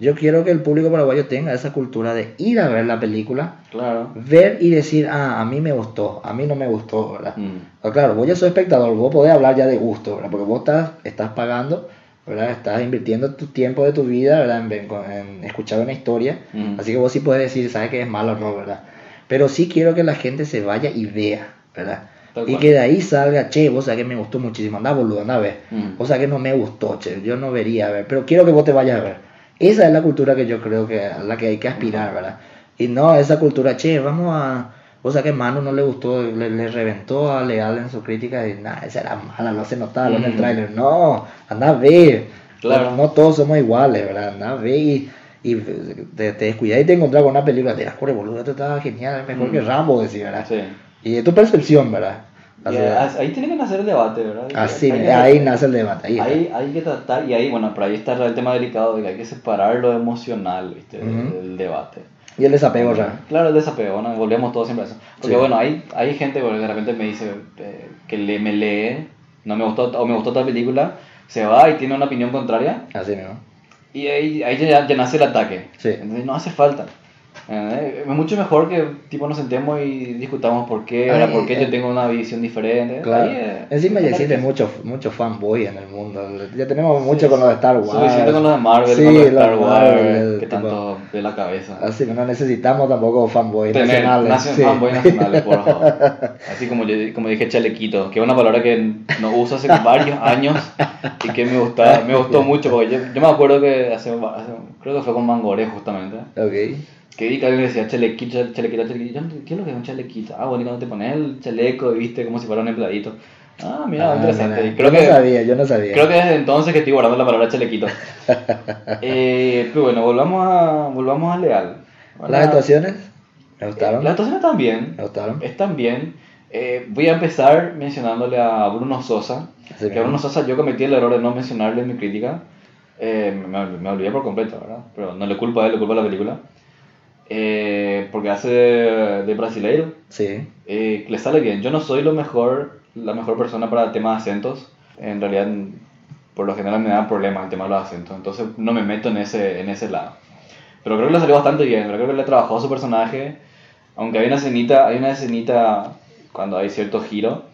Yo quiero que el público paraguayo tenga esa cultura de ir a ver la película, Claro. ver y decir, ah, a mí me gustó, a mí no me gustó, ¿verdad? Mm. Ah, Claro, vos ya sos espectador, vos podés hablar ya de gusto, ¿verdad? Porque vos estás, estás pagando, ¿verdad? Estás invirtiendo tu tiempo de tu vida, ¿verdad? En, en- en escuchar una historia. Así que vos sí puedes decir, ¿sabes que es malo o no, verdad? Pero sí quiero que la gente se vaya y vea, ¿verdad? Tal Y cual. que de ahí salga, che, vos sabés que me gustó muchísimo, anda boludo, anda a ver. Mm. O sea que no me gustó, che, yo no vería a ver, pero quiero que vos te vayas a ver. Esa es la cultura que yo creo que a la que hay que aspirar, ¿verdad? Y no esa cultura, che, vamos a... O sea que Manu no le gustó, le, le reventó a Leal en su crítica y nada, esa era mala, no se notaba en el Mm. tráiler. No, anda a ver. Claro. No, no todos somos iguales, ¿verdad? Anda a ver y, y te, te descuidas y te encontrás con una película, te das cuenta, boludo, esto estaba genial, es mejor Mm. que Rambo, decía, ¿verdad? Sí. Y es tu percepción, ¿verdad? Y Así, a- ahí tiene que nacer el debate, ¿verdad? así, Hay que- ahí nace el debate. Ahí está. Ahí hay que tratar, y ahí, bueno, por ahí está el tema delicado de que hay que separar lo emocional, ¿viste? Ujú. del debate. Y el desapego, ¿verdad? Claro, el desapego, ¿no? Volvemos todos siempre a eso. Porque Sí. bueno, hay, hay gente que de repente me dice eh, que le, me lee, no me gustó, o me gustó otra película, se va y tiene una opinión contraria, Así mismo. Y ahí, ahí ya, ya nace el ataque. Sí. Entonces no hace falta. Eh, Es mucho mejor que tipo nos sentemos y discutamos por qué. Ay, por qué eh, yo tengo una visión diferente. Claro. Ahí, eh, Encima ya es existe claro mucho, fanboy en el mundo. Ya tenemos Sí, mucho con los de Star Wars. Suficiente con los de Marvel, Sí, con los de Star Wars, Marvel, que tipo, tanto de la cabeza. Así que no necesitamos tampoco fanboy Tener nacionales. nacion- sí. fanboy nacionales, por favor. Así como, yo, como dije chalequito, que es una palabra que no uso hace varios años y que me, gusta, me gustó mucho, porque yo, yo me acuerdo que hace, hace- creo que fue con Mangoré justamente, Ok. que vi que alguien decía chalequito, chalequito, chalequito. Yo, ¿Qué es lo que es un chalequito? Ah, bueno, y cuando te pones el chaleco y viste como si fuera un empleadito. Ah, mira, Ah, interesante. mira, creo yo que, no sabía, yo no sabía. Creo que desde entonces que estoy guardando la palabra chalequito. eh, pero bueno, volvamos a, volvamos a Leal. Las actuaciones me Eh, gustaron. Las actuaciones están bien. Me gustaron. Están bien. Eh, voy a empezar mencionándole a Bruno Sosa. Sí, que a Bruno Sosa yo cometí el error de no mencionarle en mi crítica. Eh, me, me olvidé por completo, ¿verdad? Pero no le culpo a él, le culpo a la película. Eh, porque hace de, de brasileiro. Sí. Eh, le sale bien. Yo no soy lo mejor, la mejor persona para temas de acentos. En realidad, por lo general me dan problemas el tema de los acentos. Entonces no me meto en ese, en ese lado. Pero creo que le salió bastante bien. Creo que le trabajó a su personaje. Aunque hay una escenita, hay una escenita cuando hay cierto giro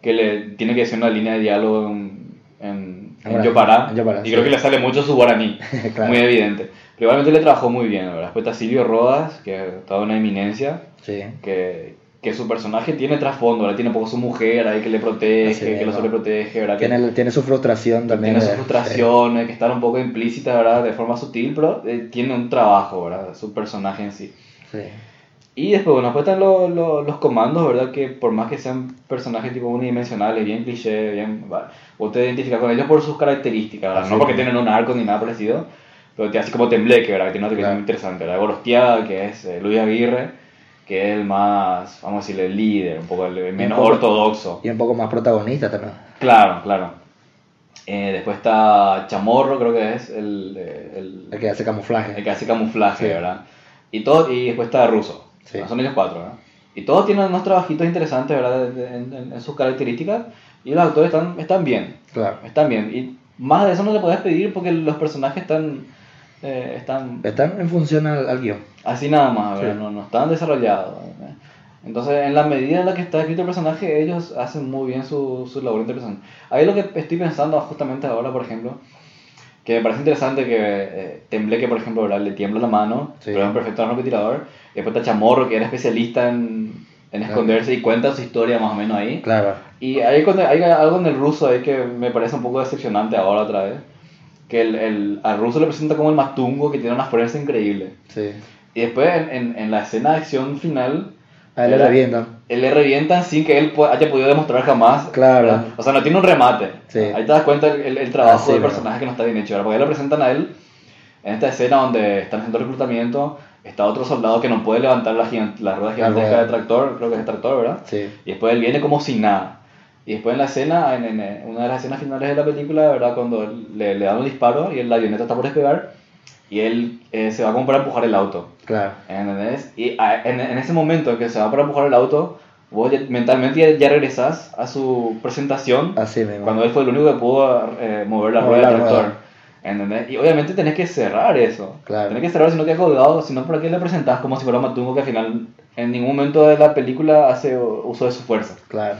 que le tiene que decir una línea de diálogo en, en, en Yopará, en Yopará, y sí. creo que le sale mucho su guaraní, Claro. muy evidente. Pero igualmente le trabajó muy bien, la ¿verdad? Después está Silvio Rodas, que es toda una eminencia, Sí. que, que su personaje tiene trasfondo, ¿verdad? Tiene un poco su mujer ahí que le protege, Así que lo mismo. sobreprotege, ¿verdad? Que- Tiene, tiene su frustración también. tiene sus de- frustraciones, que están un poco implícitas, ¿verdad? De forma sutil, pero eh, tiene un trabajo, ¿verdad? Su personaje en sí. Sí. Y después, bueno, después están los, los, los comandos, ¿verdad? Que por más que sean personajes tipo unidimensionales, bien cliché, bien... Vos te identificas con ellos por sus características, ¿verdad? Así no porque tienen un arco ni nada parecido, pero así como Tembleque, ¿verdad? Que tiene una Claro. muy interesante, ¿verdad? Gorostiaga, que es eh, Luis Aguirre, que es el más, vamos a decirle, el líder, un poco el, el menos poco- ortodoxo. Y un poco más protagonista también. Claro, claro. Eh, después está Chamorro, creo que es el, eh, el, El que hace camuflaje. el que hace camuflaje, Sí. ¿verdad? Y, todo, y después está Russo. Sí. Son ellos cuatro, ¿verdad? Y todos tienen unos trabajitos interesantes, ¿verdad? En, en- en sus características. Y los actores están, están bien. Claro. Están bien. Y más de eso no le puedes pedir porque los personajes están, eh, están Están en función al, al guion. así nada más. Sí. No, no están desarrollados. ¿verdad? Entonces, en la medida en la que está escrito el personaje, ellos hacen muy bien su, su labor interpretación. Ahí lo que estoy pensando justamente ahora, por ejemplo, que me parece interesante que eh, Tembleque, por ejemplo, ¿verdad? le tiembla la mano, Sí. pero es un perfecto francotirador. Y después está Chamorro, que era especialista en, en Claro. esconderse y cuenta su historia más o menos ahí. Claro. Y hay, hay algo en el ruso ahí que me parece un poco decepcionante ahora otra vez. Que el, el, al ruso le presenta como el matungo que tiene una fuerza increíble. Sí. Y después en, en, en la escena de acción final, A él le revientan. él le revientan sin que él haya podido demostrar jamás. Claro. ¿verdad? O sea, no tiene un remate. Sí. Ahí te das cuenta el, el- trabajo Así, del ¿verdad? personaje que no está bien hecho. ¿verdad? Porque ahí lo presentan a él en esta escena donde están haciendo reclutamiento. Está otro soldado que no puede levantar la, la rueda gigantesca de tractor, creo que es el tractor, ¿verdad? Sí. Y después él viene como sin nada. Y después en la escena, en, en- una de las escenas finales de la película, ¿verdad? Cuando le, le dan un disparo y el avioneta está por despegar, y él eh, se va como para empujar el auto. Claro. ¿Entendés? Y a- en, en ese momento en que se va para empujar el auto, vos ya- mentalmente ya, ya regresás a su presentación, Así mismo. cuando él fue el único que pudo eh, mover la Mover rueda del tractor. ¿Entendés? Y obviamente tenés que cerrar eso. Claro. Tenés que cerrar si no quedas colgado, si no, ¿para qué le presentás como si fuera un matungo que al final en ningún momento de la película hace uso de su fuerza? Claro.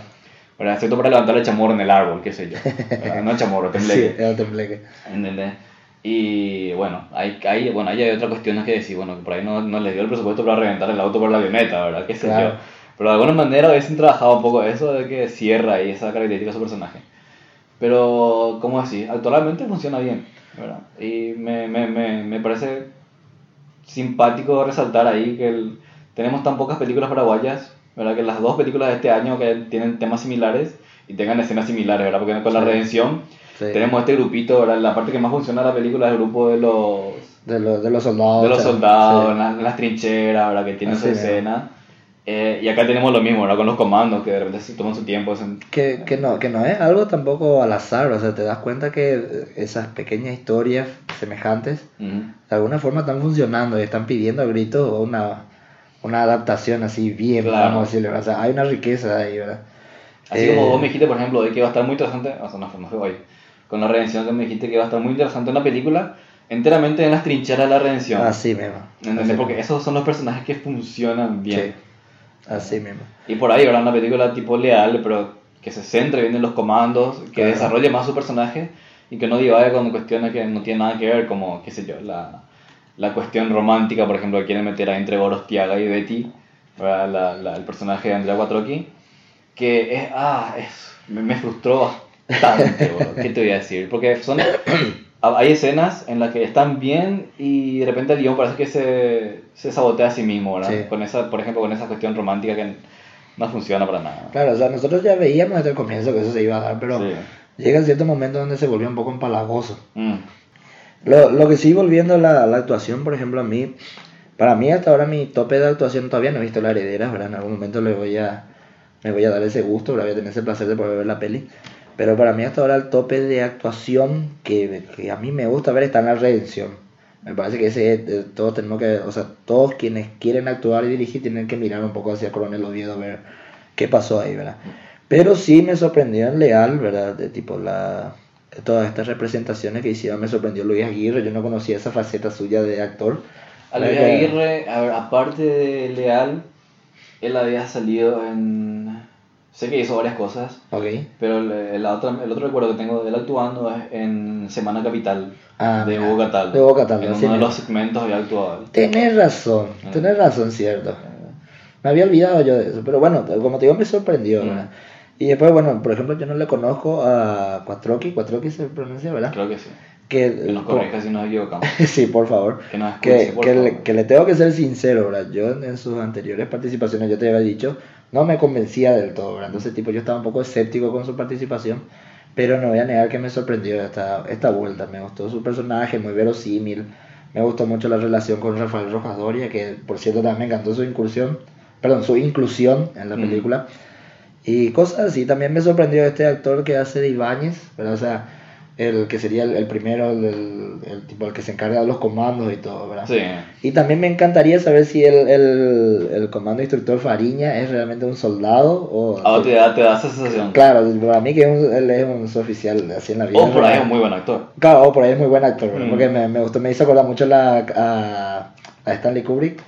¿Verdad? Excepto para levantar el chamorro en el árbol, qué sé yo. ¿verdad? no el chamorro, Sí, tembleque. era tembleque. ¿Entendés? Y bueno, hay, hay, bueno, ahí hay otra cuestión que decir, bueno, que por ahí no, no les dio el presupuesto para reventar el auto por la avioneta, ¿verdad? Qué sé Claro. yo. Pero de alguna manera hubiesen trabajado un poco eso de que cierra ahí esa característica de su personaje. Pero, ¿cómo decir? Actualmente funciona bien, ¿verdad? Y me, me, me, me parece simpático resaltar ahí que el- tenemos tan pocas películas paraguayas, ¿verdad? Que las dos películas de este año que tienen temas similares y tengan escenas similares, ¿verdad? Porque con La Sí. Redención Sí. tenemos este grupito, ¿verdad? La parte que más funciona de la película es el grupo de los, De, los de los soldados. de los soldados, sí. en, las, en las trincheras, ¿verdad? Que tienen Así su escena. Eh, y acá tenemos lo mismo, ¿verdad? Con los comandos, que de repente se toman su tiempo. hacen- Que, que, no, que no es algo tampoco al azar, o sea, te das cuenta que esas pequeñas historias semejantes Ujú. de alguna forma están funcionando y están pidiendo a gritos una, una adaptación así bien, Claro. vamos a decirle, o sea, hay una riqueza ahí, ¿verdad? Así Eh, como vos me dijiste, por ejemplo, de que va a estar muy interesante, o sea, no, no fue hoy, con la redención que me dijiste que va a estar muy interesante una película enteramente en las trincheras de la redención. Así mismo. ¿Entendés? así Porque mismo. esos son los personajes que funcionan bien. Sí, así mismo. Y por ahí, ¿verdad? Una película tipo leal, pero que se centre bien en los comandos, que Claro. desarrolle más su personaje y que no divague con cuestiones que no tienen nada que ver, como, qué sé yo, la, la cuestión romántica, por ejemplo, que quieren meter ahí entre Gorostiaga y Betty. La- la- el personaje de Andrea Quattrocchi, que es, ah, es, me, me frustró bastante. ¿qué te voy a decir? Porque son, hay escenas en las que están bien y de repente el guion parece que se, se sabotea a sí mismo, ¿verdad? Sí. Con esa, por ejemplo, con esa cuestión romántica que no funciona para nada. Claro, o sea, nosotros ya veíamos desde el comienzo que eso se iba a dar, pero Sí. llega cierto momento donde se volvió un poco empalagoso. Mm. Lo, lo que sí, volviendo a la, la actuación, por ejemplo, a mí, para mí hasta ahora mi tope de actuación todavía no he visto la heredera, ¿verdad? En algún momento le voy a, me voy a dar ese gusto, ¿verdad? voy a tener ese placer de poder ver la peli. Pero para mí hasta ahora el tope de actuación que, que a mí me gusta ver está en la redención. Me parece que ese eh, todos tenemos que, o sea, todos quienes quieren actuar y dirigir tienen que mirar un poco hacia Coronel Oviedo ver qué pasó ahí, ¿verdad? Pero sí me sorprendió en Leal, ¿verdad? De tipo la todas estas representaciones que hicieron me sorprendió Luis Aguirre, yo no conocía esa faceta suya de actor. A Luis Aguirre, a ver, aparte de Leal, él había salido en... Sé que hizo varias cosas, Ok. pero el, la otra, el otro recuerdo que tengo de él actuando es en Semana Capital, Ah, de Cataldo. de Cataldo, En sí, uno de mira. los segmentos había actuado. Tenés razón, Ah. tenés razón, cierto. Me había olvidado yo de eso, pero bueno, como te digo, me sorprendió, Mm. Y después, bueno, por ejemplo, yo no le conozco a Cuatroqui, Cuatroqui se pronuncia, ¿verdad? Creo que sí. Que, Que nos corrija si nos equivocamos. sí, por favor. Que nos escuche, Que, por que, favor. le, que le tengo que ser sincero, ¿verdad? Yo en, en sus anteriores participaciones, yo te había dicho, no me convencía del todo, ¿verdad? Entonces, tipo, yo estaba un poco escéptico con su participación, pero no voy a negar que me sorprendió esta, esta vuelta. Me gustó su personaje, muy verosímil. Me gustó mucho la relación con Rafael Rojas Doria, que por cierto también me encantó su incursión, perdón, su inclusión en la Mm. película. Y cosas así, también me sorprendió este actor que hace de Ibáñez, ¿verdad? O sea, el que sería el, el primero, el, el- el tipo el que se encarga de los comandos y todo, ¿verdad? Sí. Y también me encantaría saber si el, el, el comando instructor Fariña es realmente un soldado o... Ahora te da, te da esa sensación. Claro, para mí que es un- él es un oficial así en la vida. O por ahí es un muy buen actor. Claro, o por ahí es muy buen actor. Mm. porque me, me gustó, me hizo acordar mucho la, a, a Stanley Kubrick.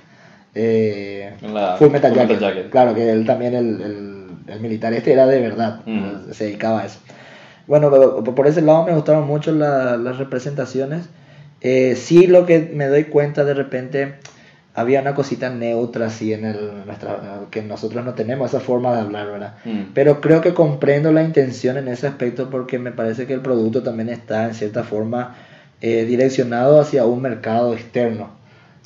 Eh, la Full Metal Full Metal Jacket. Jacket. Claro, que él también, el, el, militar este era de verdad, se dedicaba a eso. Bueno, pero por ese lado me gustaron mucho la- las representaciones. Eh, sí, lo que me doy cuenta de repente, había una cosita neutra así en el, nuestra, que nosotros no tenemos esa forma de hablar, ¿verdad? Mm. Pero creo que comprendo la intención en ese aspecto porque me parece que el producto también está en cierta forma eh, direccionado hacia un mercado externo.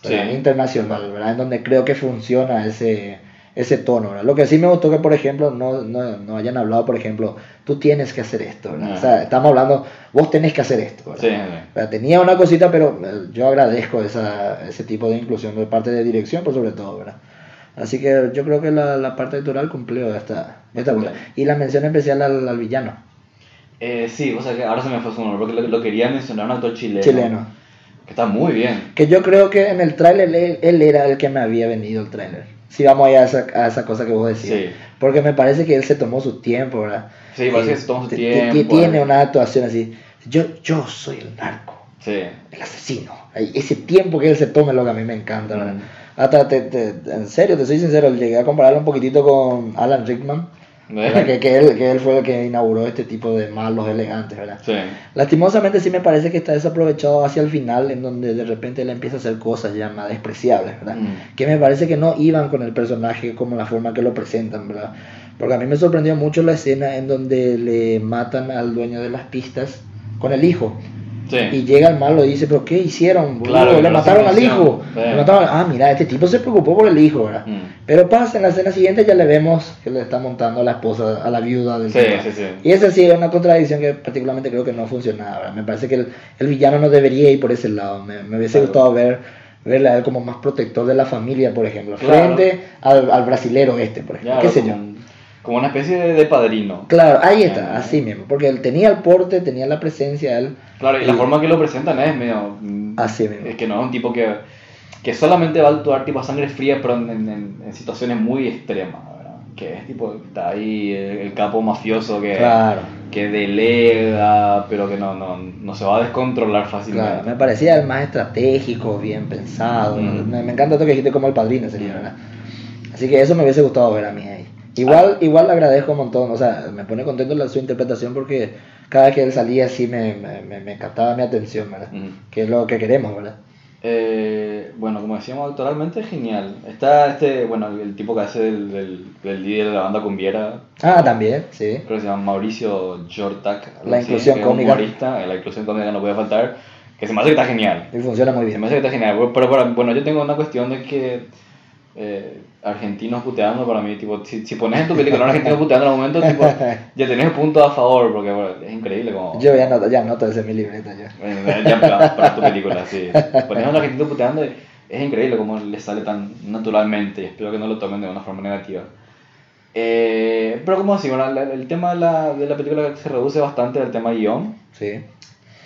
Sí. internacional, ¿verdad? En donde creo que funciona ese, ese tono, ¿verdad? Lo que sí me gustó que, por ejemplo, no, no, no hayan hablado, por ejemplo, tú tienes que hacer esto, ¿verdad? Ah. O sea, estamos hablando, vos tenés que hacer esto. Sí. ¿verdad? Tenía una cosita, pero eh, yo agradezco esa, ese tipo de inclusión de parte de dirección, por sobre todo, ¿verdad? Así que yo creo que la, la parte actoral cumplió esta, esta bien. Y la mención especial al, al villano, Eh, sí, o sea que ahora se me fue su nombre, porque lo, lo quería mencionar un actor chileno. chileno. Que está muy bien. Que yo creo que en el tráiler él, él era el que me había vendido el tráiler. Si vamos a ir a esa, a esa cosa que vos decías. Sí. Porque me parece que él se tomó su tiempo, ¿verdad? Sí, parece que se tomó su tiempo, Tiene eh. una actuación así. Yo, yo soy el narco. Sí. el asesino. Ese tiempo que él se tome lo que a mí me encanta. ¿verdad? Mm. Hasta, te, te- en serio, te soy sincero, llegué a compararlo un poquitito con Alan Rickman, ¿verdad? que, que él, que él fue el que inauguró este tipo de malos elegantes, ¿verdad? Sí. Lastimosamente sí me parece que está desaprovechado hacia el final, en donde de repente él empieza a hacer cosas ya más despreciables, ¿verdad? Mm. Que me parece que no iban con el personaje como la forma que lo presentan, ¿verdad? Porque a mí me sorprendió mucho la escena en donde le matan al dueño de las pistas con el hijo. Sí. Y llega el malo y dice, pero ¿qué hicieron? Claro, le mataron al hijo. intención. Sí. Le mataron- Ah, mira, este tipo se preocupó por el hijo, ¿verdad? Mm. Pero pasa, en la escena siguiente ya le vemos que le está montando a la esposa, a la viuda del Sí. Y esa sí es una contradicción que particularmente creo que no funcionaba. ¿verdad? Me parece que el, el villano no debería ir por ese lado. Me, me hubiese Claro. gustado ver verle a él como más protector de la familia, por ejemplo, Claro. frente al, al brasilero este, por ejemplo. Ya, ¿Qué sé yo? Como una especie de, de padrino. Claro, ahí está, Ah. así mismo. Porque él tenía el porte, tenía la presencia, él. Claro, y la forma que lo presentan es medio... mm, Así mismo. Es que no es un tipo que, que solamente va a actuar tipo a sangre fría, pero en, en- en situaciones muy extremas, ¿verdad? Que es tipo, está ahí el, el capo mafioso que, Claro. que delega, pero que no, no, no se va a descontrolar fácilmente. Claro, me parecía el más estratégico, bien pensado. Mm. Me, me encanta todo que dijiste como el padrino sería, ¿verdad? Así que eso me hubiese gustado ver a mí Igual, igual le agradezco un montón, o sea, me pone contento la, su interpretación porque cada vez que él salía así me, me, me, me captaba mi atención, ¿verdad? Que es lo que queremos, ¿verdad? Eh, bueno, como decíamos, actualmente genial. Está este, bueno, el, el tipo que hace el, del del líder de la banda cumbiera, Ah, también, sí. creo que se llama Mauricio Jortak. La así, inclusión cómica. humorista, eh, la inclusión cómica no puede faltar, que se me hace que está genial. Y funciona muy Se bien. me hace que está genial, pero para- bueno, yo tengo una cuestión de que eh, argentinos puteando para mí, tipo, si, si pones en tu película un argentino puteando en el momento, tipo, ya tenés puntos a favor, porque bueno, es increíble como... Yo ya anoto, ya anoto ese en mi libreta ya. Eh, ya para, para tu película, sí. Pones a un argentino puteando y es increíble como le sale tan naturalmente y espero que no lo tomen de una forma negativa. Eh, pero como así, bueno, el tema de la, de la película se reduce bastante al tema guion Sí.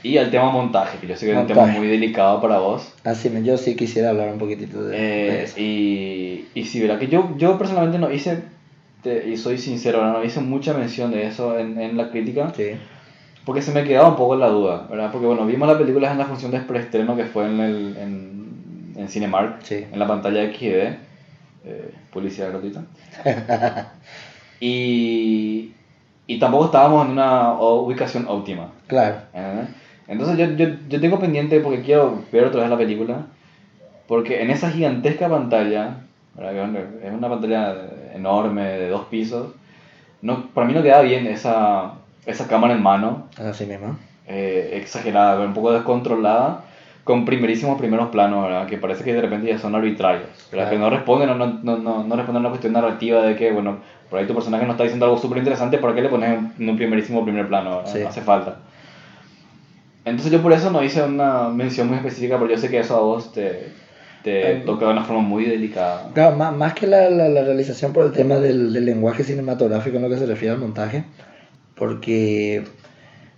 Y al tema montaje, que yo sé que es un tema muy delicado para vos. Así me, yo sí quisiera hablar un poquitito de, de Eh, eso. y, y sí, verá que yo, yo personalmente no hice, te- y soy sincero, no hice mucha mención de eso en, en la crítica, Sí. porque se me quedaba un poco la duda, ¿verdad? Porque bueno, vimos la película en la función de preestreno que fue en, el, en, en Cinemark, Sí. en la pantalla XD, eh, publicidad gratuita. y, y tampoco estábamos en una ubicación óptima. Claro. Entonces yo, yo, yo tengo pendiente porque quiero ver otra vez la película, porque en esa gigantesca pantalla, ¿verdad? es una- pantalla enorme de dos pisos, no, para mí no queda bien esa, esa cámara en mano, Así mismo. eh, exagerada, un poco descontrolada, con primerísimos primeros planos, ¿verdad? que parece que de repente ya son arbitrarios, ¿verdad? Claro. que no responden, no, no, no, no, responden a una cuestión narrativa de que, bueno, por ahí tu personaje no está diciendo algo súper interesante, ¿por qué le pones en un primerísimo primer plano? Sí. No hace falta. Entonces yo por eso no hice una mención muy específica, porque yo sé que eso a vos te, te toca de una forma muy delicada. Claro, más, más que la, la, la realización por el tema del, del lenguaje cinematográfico en lo que se refiere al montaje, porque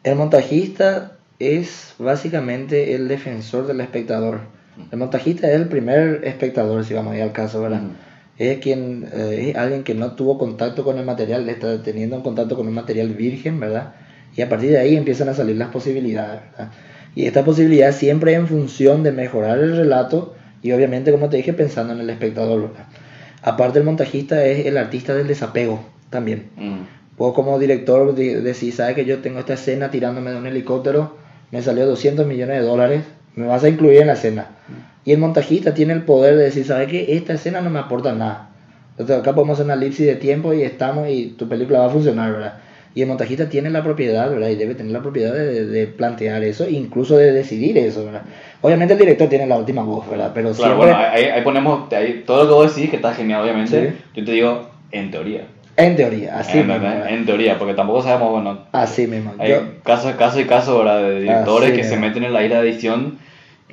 el montajista es básicamente el defensor del espectador. El montajista es el primer espectador, si vamos a ir al caso, ¿verdad? Es quien eh, es alguien que no tuvo contacto con el material, está teniendo un contacto con un material virgen, ¿verdad? Y a partir de ahí empiezan a salir las posibilidades, ¿verdad? Y esta posibilidad siempre en función de mejorar el relato y obviamente, como te dije, pensando en el espectador, ¿verdad? Aparte el montajista es el artista del desapego también. Mm. Vos como director de- decís, sabes que yo tengo esta escena tirándome de un helicóptero, me salió 200 millones de dólares, me vas a incluir en la escena. Y el montajista tiene el poder de decir, sabes que esta escena no me aporta nada. Entonces acá podemos hacer una elipsis de tiempo y estamos y tu película va a funcionar, ¿verdad? Y el montajista tiene la propiedad, ¿verdad? Y debe tener la propiedad de, de plantear eso, incluso de decidir eso, ¿verdad? Obviamente el director tiene la última voz, ¿verdad? Pero Claro, siempre, bueno, ahí, ahí ponemos ahí, todo lo que vos decís, que está genial, obviamente. Sí. Yo te digo, en teoría. en teoría, así en, mismo, en- teoría, porque tampoco sabemos, bueno, Así mismo. hay Yo- casos, casos y casos ¿verdad? de directores Así que se meten en la isla de edición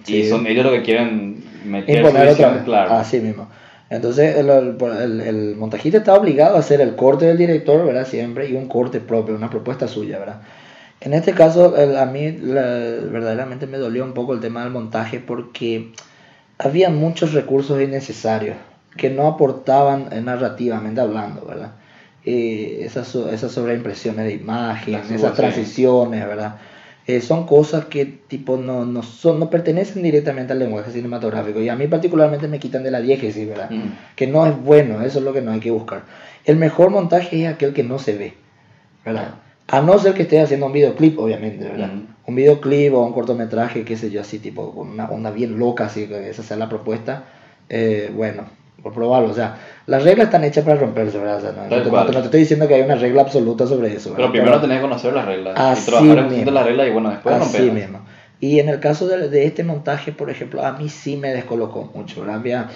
Sí. y son ellos los que quieren meter su otra vez. claro. Así mismo. Entonces el, el- el- montajista está obligado a hacer el corte del director, ¿verdad? Siempre, y un corte propio, una propuesta suya, ¿verdad? En este caso, el- a mí la- verdaderamente me dolió un poco el tema del montaje porque había muchos recursos innecesarios que no aportaban eh, narrativamente hablando, ¿verdad? Eh, esas, esas sobreimpresiones de imagen, esas transiciones, ¿verdad? Eh, son cosas que tipo no, no, son, no pertenecen directamente al lenguaje cinematográfico y a mí particularmente me quitan de la diégesis, ¿verdad? Mm. Que no es bueno, eso es lo que no hay que buscar. El mejor montaje es aquel que no se ve, ¿verdad? A no ser que esté haciendo un videoclip, obviamente, ¿verdad? Mm. Un videoclip o un cortometraje, qué sé yo, así tipo con una onda bien loca, así que esa sea la propuesta, eh, bueno, por probarlo, o sea, las reglas están hechas para romperse, ¿verdad? O sea, no, no te, no te- estoy diciendo que hay una regla absoluta sobre eso, Pero ¿verdad? primero tenés que conocer las reglas Así y trabajar en función mismo. de las reglas y bueno, después Así romperlas. mismo. Y en el caso de, de este montaje, por ejemplo, a mí sí me descolocó mucho. ¿verdad? Había,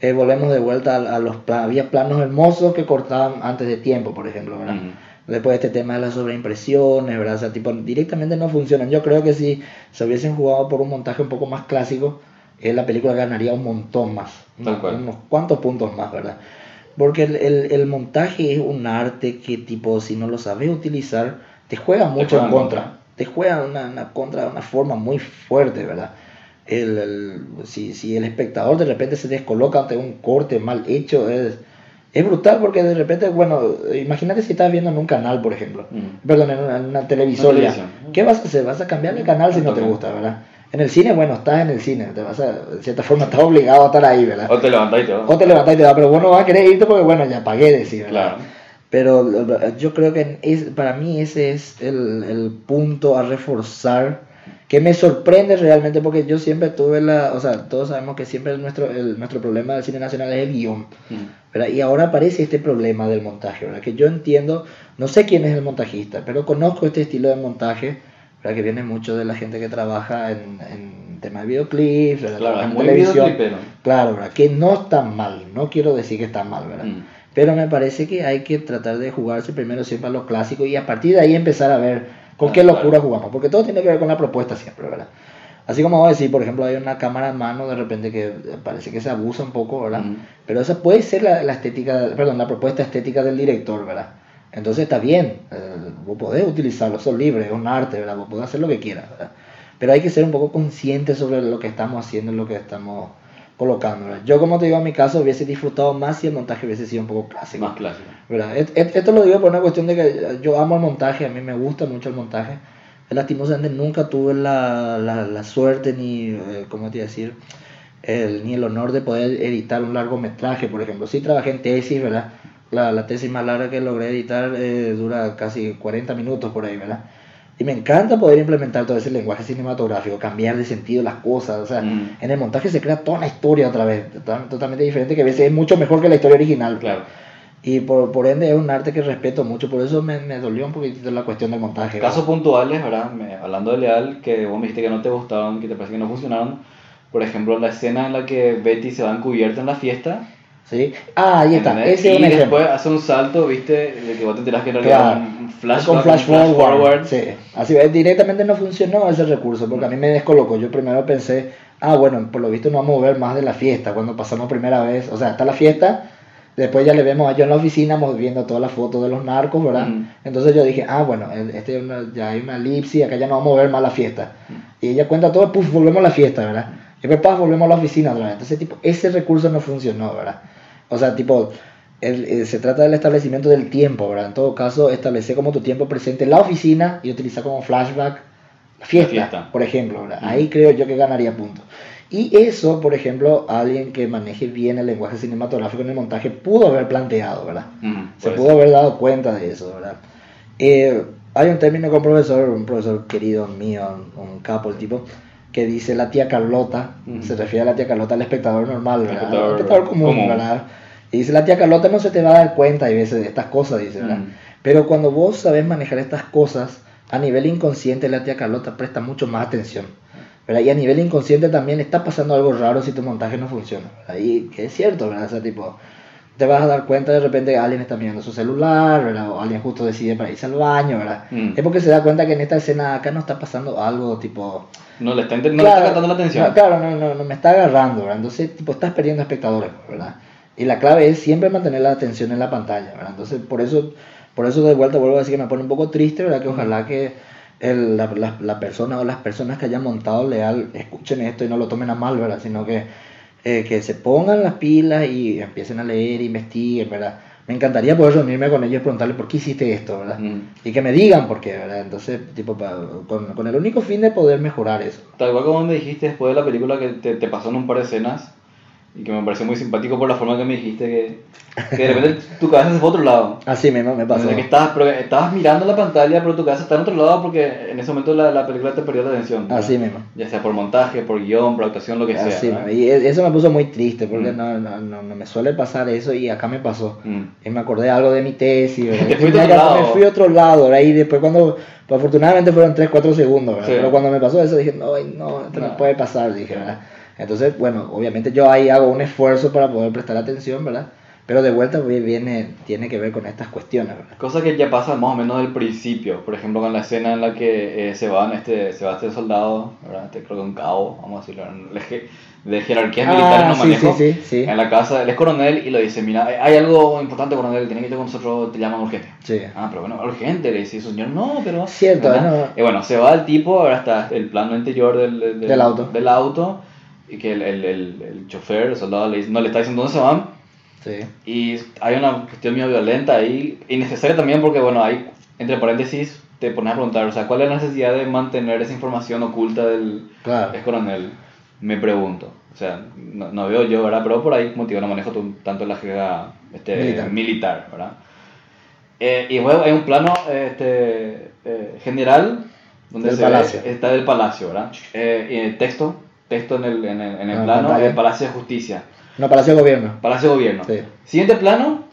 eh, volvemos de vuelta a, a los planos. Había planos hermosos que cortaban antes de tiempo, por ejemplo. ¿verdad? Ujú. Después este tema de las sobreimpresiones, ¿verdad? O sea, tipo, directamente no funcionan. Yo creo que si se hubiesen jugado por un montaje un poco más clásico, la película ganaría un montón más. Tal cual. Unos cuantos puntos más, ¿verdad? Porque el, el- el montaje es un arte que, tipo, si no lo sabes utilizar, te juega mucho juega en contra. contra. Te juega una, una contra de una forma muy fuerte, ¿verdad? El, el- si, si el espectador de repente se descoloca ante un corte mal hecho, es, es brutal porque de repente, bueno, imagínate si estás viendo en un canal, por ejemplo, Mm. perdón, en una, en una televisión. ¿Qué vas a hacer? ¿Vas a cambiar de canal si no te gusta, verdad? En el cine, bueno, estás en el cine, te vas a, de cierta forma estás obligado a estar ahí, ¿verdad? O te levantás y te vas. O te levantás y te vas, pero vos no vas a querer irte porque, bueno, ya pagué, decir, ¿verdad? Claro. Pero yo creo que es, para mí ese es el, el punto a reforzar que me sorprende realmente porque yo siempre tuve la, o sea, todos sabemos que siempre nuestro, el, nuestro problema del cine nacional es el guion, Mm. ¿verdad? Y ahora aparece este problema del montaje, ¿verdad? Que yo entiendo, no sé quién es el montajista, pero conozco este estilo de montaje. Que viene mucho de la gente que trabaja en, en tema de videoclips. Claro, Trabaja en televisión. Claro, ¿verdad? Que no está mal, no quiero decir que está mal, ¿verdad? Mm. Pero me parece que hay que tratar de jugarse primero siempre a lo clásico y a partir de ahí empezar a ver con qué Ah, locura claro. jugamos, porque todo tiene que ver con la propuesta siempre, ¿verdad? Así como vos decís, por ejemplo, hay una cámara en mano de repente que parece que se abusa un poco, ¿verdad? Ujú. Pero esa puede ser la, la estética, perdón, la propuesta estética del director, ¿verdad? Entonces está bien, eh, vos podés utilizarlo, sos libre, es un arte, ¿verdad? Vos podés hacer lo que quieras, ¿verdad? Pero hay que ser un poco conscientes sobre lo que estamos haciendo, lo que estamos colocando, ¿verdad? Yo, como te digo, en mi caso hubiese disfrutado más si el montaje hubiese sido un poco clásico. Más clásico. ¿verdad? Et- et- Esto lo digo por una cuestión de que yo amo el montaje, a mí me gusta mucho el montaje. Lastimosamente nunca tuve la, la, la suerte ni, eh, ¿cómo te iba a decir? El, ni el honor de poder editar un largometraje, por ejemplo. Sí trabajé en tesis, ¿verdad? La, la tesis más larga que logré editar eh, dura casi 40 minutos por ahí, ¿verdad? Y me encanta poder implementar todo ese lenguaje cinematográfico, cambiar de sentido las cosas. O sea, Mm. en el montaje se crea toda una historia otra vez, total- totalmente diferente, que a veces es mucho mejor que la historia original. Claro. Y por, por ende es un arte que respeto mucho, por eso me, me dolió un poquitito la cuestión del montaje. Casos puntuales, ¿verdad? Me- hablando de Leal, que vos me dijiste que no te gustaron, que te parece que no funcionaron. Por ejemplo, la escena en la que Betty se va encubierta en la fiesta. ¿Sí? Ah, ahí está, ese es y un ejemplo. después hace un salto, ¿viste? De que vos te enterás que en realidad Claro. un flash, con flash forward. Sí, así es, directamente no funcionó ese recurso, porque a mí me descolocó. Yo primero pensé, ah, bueno, por lo visto no vamos a ver más de la fiesta cuando pasamos primera vez. O sea, está la fiesta, después ya le vemos a yo en la oficina viendo todas las fotos de los narcos, ¿verdad? Ujú. Entonces yo dije, ah, bueno, el- este es ya hay una elipsis, acá ya no vamos a ver más la fiesta. Y ella cuenta todo, pues volvemos a la fiesta, ¿verdad? Después paf, volvemos a la oficina otra vez. Entonces, tipo, ese recurso no funcionó, ¿verdad? O sea, tipo, el- eh, se trata del establecimiento del tiempo, ¿verdad? En todo caso, establecer como tu tiempo presente la oficina y utilizar como flashback la fiesta, fiesta. por ejemplo, ¿verdad? Ujú. Ahí creo yo que ganaría puntos. Y eso, por ejemplo, alguien que maneje bien el lenguaje cinematográfico en el montaje pudo haber planteado, ¿verdad? Mm, Se pudo haber dado cuenta de eso, ¿verdad? Eh, hay un término con un profesor, un profesor querido mío, un capo, el tipo, que dice la tía Carlota, se refiere a la tía Carlota al espectador normal, ¿verdad? Espectador Al espectador común, común. ¿verdad? Y dice la tía Carlota no se te va a dar cuenta y veces de estas cosas, dice, ¿verdad? Pero cuando vos sabés manejar estas cosas, a nivel inconsciente la tía Carlota presta mucho más atención. ¿verdad? Y a nivel inconsciente también está pasando algo raro si tu montaje no funciona. ¿verdad? Y que es cierto, ¿verdad? O sea, tipo, te vas a dar cuenta de repente que alguien está mirando su celular, ¿verdad? O alguien justo decide para irse al baño, ¿verdad? Mm. Es porque se da cuenta que en esta escena acá no está pasando algo tipo... No le está, no le está la atención. no, claro, no, no, no me está agarrando, ¿verdad? Entonces, tipo, estás perdiendo espectadores, ¿verdad? Y la clave es siempre mantener la atención en la pantalla, ¿verdad? Entonces, por eso, por eso de vuelta vuelvo a decir que me pone un poco triste, ¿verdad? Que ojalá que el- la, la, la persona o las personas que hayan montado Leal escuchen esto y no lo tomen a mal, ¿verdad? Sino que, eh, que se pongan las pilas y empiecen a leer, investiguen, ¿verdad? Me encantaría poder reunirme con ellos y preguntarles por qué hiciste esto, ¿verdad? Mm. Y que me digan por qué, ¿verdad? Entonces, tipo, pa- con, con el único fin de poder mejorar eso. Tal cual como me dijiste después de la película que te, te pasó en un par de escenas y que me pareció muy simpático por la forma que me dijiste que, que de repente tu cabeza se fue a otro lado. Así mismo me pasó. O sea, que estabas, pero estabas mirando la pantalla, pero tu cabeza está en otro lado porque en ese momento la, la película te perdió la atención. ¿verdad? Así mismo. Ya sea por montaje, por guion, por actuación, lo que sea. Así mismo. Y eso me puso muy triste porque Mm. no, no, no, no me suele pasar eso y acá me pasó. Mm. Y me acordé algo de mi tesis. Te tenía otro lado. Me fui a otro lado, ¿verdad? Y después cuando, pues, afortunadamente fueron 3, 4 segundos, ¿verdad? Sí. Pero cuando me pasó eso dije, no, no, esto no, No. puede pasar, dije, ¿verdad? Entonces, bueno, obviamente yo ahí hago un esfuerzo para poder prestar atención, ¿verdad? Pero de vuelta vi- viene, tiene que ver con estas cuestiones, ¿verdad? Cosa que ya pasa más o menos del principio. Por ejemplo, con la escena en la que eh, se van este, se va este soldado, ¿verdad? Este, creo que un cabo, vamos a decirlo, de, je- de jerarquías militares no Ah, sí, manejo. sí, sí, sí. En la casa, él es coronel y le dice, mira, hay algo importante, coronel, tiene que ir con nosotros, te llaman urgente. Sí. Ah, pero bueno, urgente, le dice, señor, no, pero... Cierto, ¿verdad? no. Y bueno, se va el tipo, ahora está el plano interior del, del, Del auto. del auto, y que el, el, el, el chofer, el soldado, le dice, no le está diciendo dónde se van, Sí. y hay una cuestión medio violenta ahí, innecesaria también porque, bueno, hay, entre paréntesis, te pones a preguntar, o sea, ¿cuál es la necesidad de mantener esa información oculta del Claro. ex coronel? Me pregunto. O sea, no, no veo yo, ¿verdad? Pero por ahí, como te digo, no manejo tanto la jerga este, Militar. militar. ¿verdad? Eh, y luego hay un plano este, eh, general donde Del se ve- palacio. está del palacio, ¿verdad? Eh, y el texto, texto en el, en el, en el Ah, plano, pantalla. el Palacio de Justicia. No, Palacio de Gobierno. Palacio de Gobierno. Sí. Siguiente plano,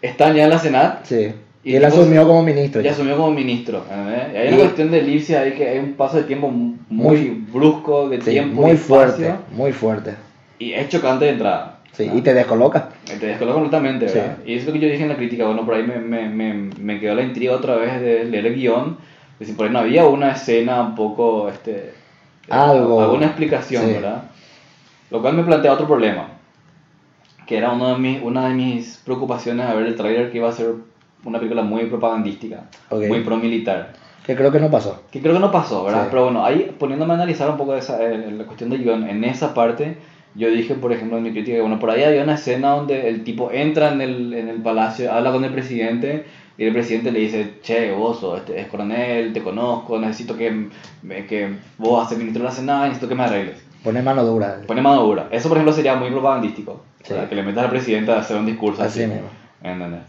están ya en la Senat. Sí. Y Y, él asumió como ministro. Ya ya. asumió como ministro. ¿entendés? Y hay una Y- cuestión de elipsis ahí que hay un paso de tiempo muy, Muy- brusco, de Sí, tiempo muy y espacio, fuerte, muy fuerte. Y es chocante de entrada. Sí, y te descoloca. Te descoloca completamente, Sí. ¿verdad? Y es lo que yo dije en la crítica. Bueno, por ahí me, me, me, me quedó la intriga otra vez de leer el guion. De si por ahí no había una escena un poco este, Algo. alguna explicación, Sí. ¿verdad? Lo cual me plantea otro problema, que era uno de mis, una de mis preocupaciones a ver el tráiler que iba a ser una película muy propagandística, Ok. muy pro-militar. Que creo que no pasó. Que creo que no pasó, ¿verdad? Sí. Pero bueno, ahí poniéndome a analizar un poco esa, eh, la cuestión de guion, en esa parte, yo dije, por ejemplo, en mi crítica, que bueno, por ahí había una escena donde el tipo entra en el, en el palacio, habla con el presidente, y el presidente le dice, che, vos sos, este, es coronel, te conozco, necesito que, que vos haces ministro de la Senada, necesito que me arregles. Pone mano dura. Pone mano dura. Eso, por ejemplo, sería muy propagandístico. Sí. Que le metas al presidente a hacer un discurso Así así. mismo. ¿entendés?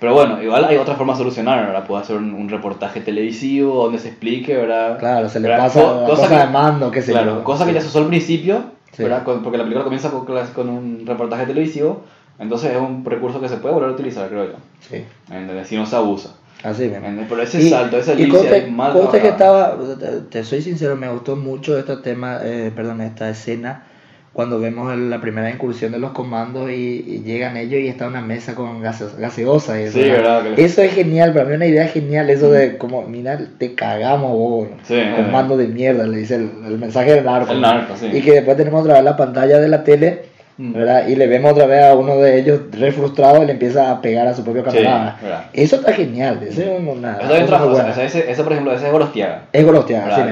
Pero bueno, igual hay otra forma de solucionar, ¿verdad? Puede hacer un, un reportaje televisivo donde se explique, ¿verdad? Claro, se le ¿Verdad? pasa Co- cosa cosa que- de mando, qué sé Claro, yo. cosa que Sí. ya se usó al principio. ¿verdad? Con- porque la película comienza con, con un reportaje televisivo, entonces es un recurso que se puede volver a utilizar, creo yo. Sí, ¿entendés? Si no se abusa. así mismo. ¿entendés? Pero ese salto, esa línea es conste que estaba, te- te soy sincero, me gustó mucho este tema, eh, perdón, esta escena cuando vemos el- la primera incursión de los comandos y, y llegan ellos y está una mesa con gaseosa. y eso, Sí, ¿verdad? Que- Eso es genial, para mí una idea genial, eso de como, mira, te cagamos vos, Sí, eh. comando de mierda, le dice el, el mensaje del narco. El narco, sí. Y que después tenemos otra vez la pantalla de la tele. ¿Verdad? Y le vemos otra vez a uno de ellos re frustrado y le empieza a pegar a su propio Sí, camarada. Eso está genial, eso es una... Eso cosa otra muy cosa, buena. o sea, ese, ese, por ejemplo, ese es Gorostiaga. Es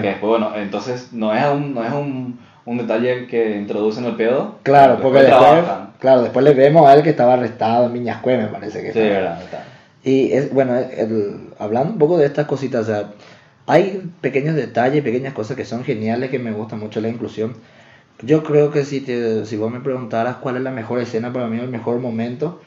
después, bueno, entonces no es un, no es un, un detalle que introducen el pedo. Claro, porque después, trabajan. claro, después le vemos a él que estaba arrestado en Viñascue, me parece que Sí, verdad, está. Y es, bueno, el- hablando un poco de estas cositas, o sea, hay pequeños detalles, pequeñas cosas que son geniales, que me gusta mucho la inclusión. Yo creo que si, te, si vos me preguntaras cuál es la mejor escena para mí, el mejor momento,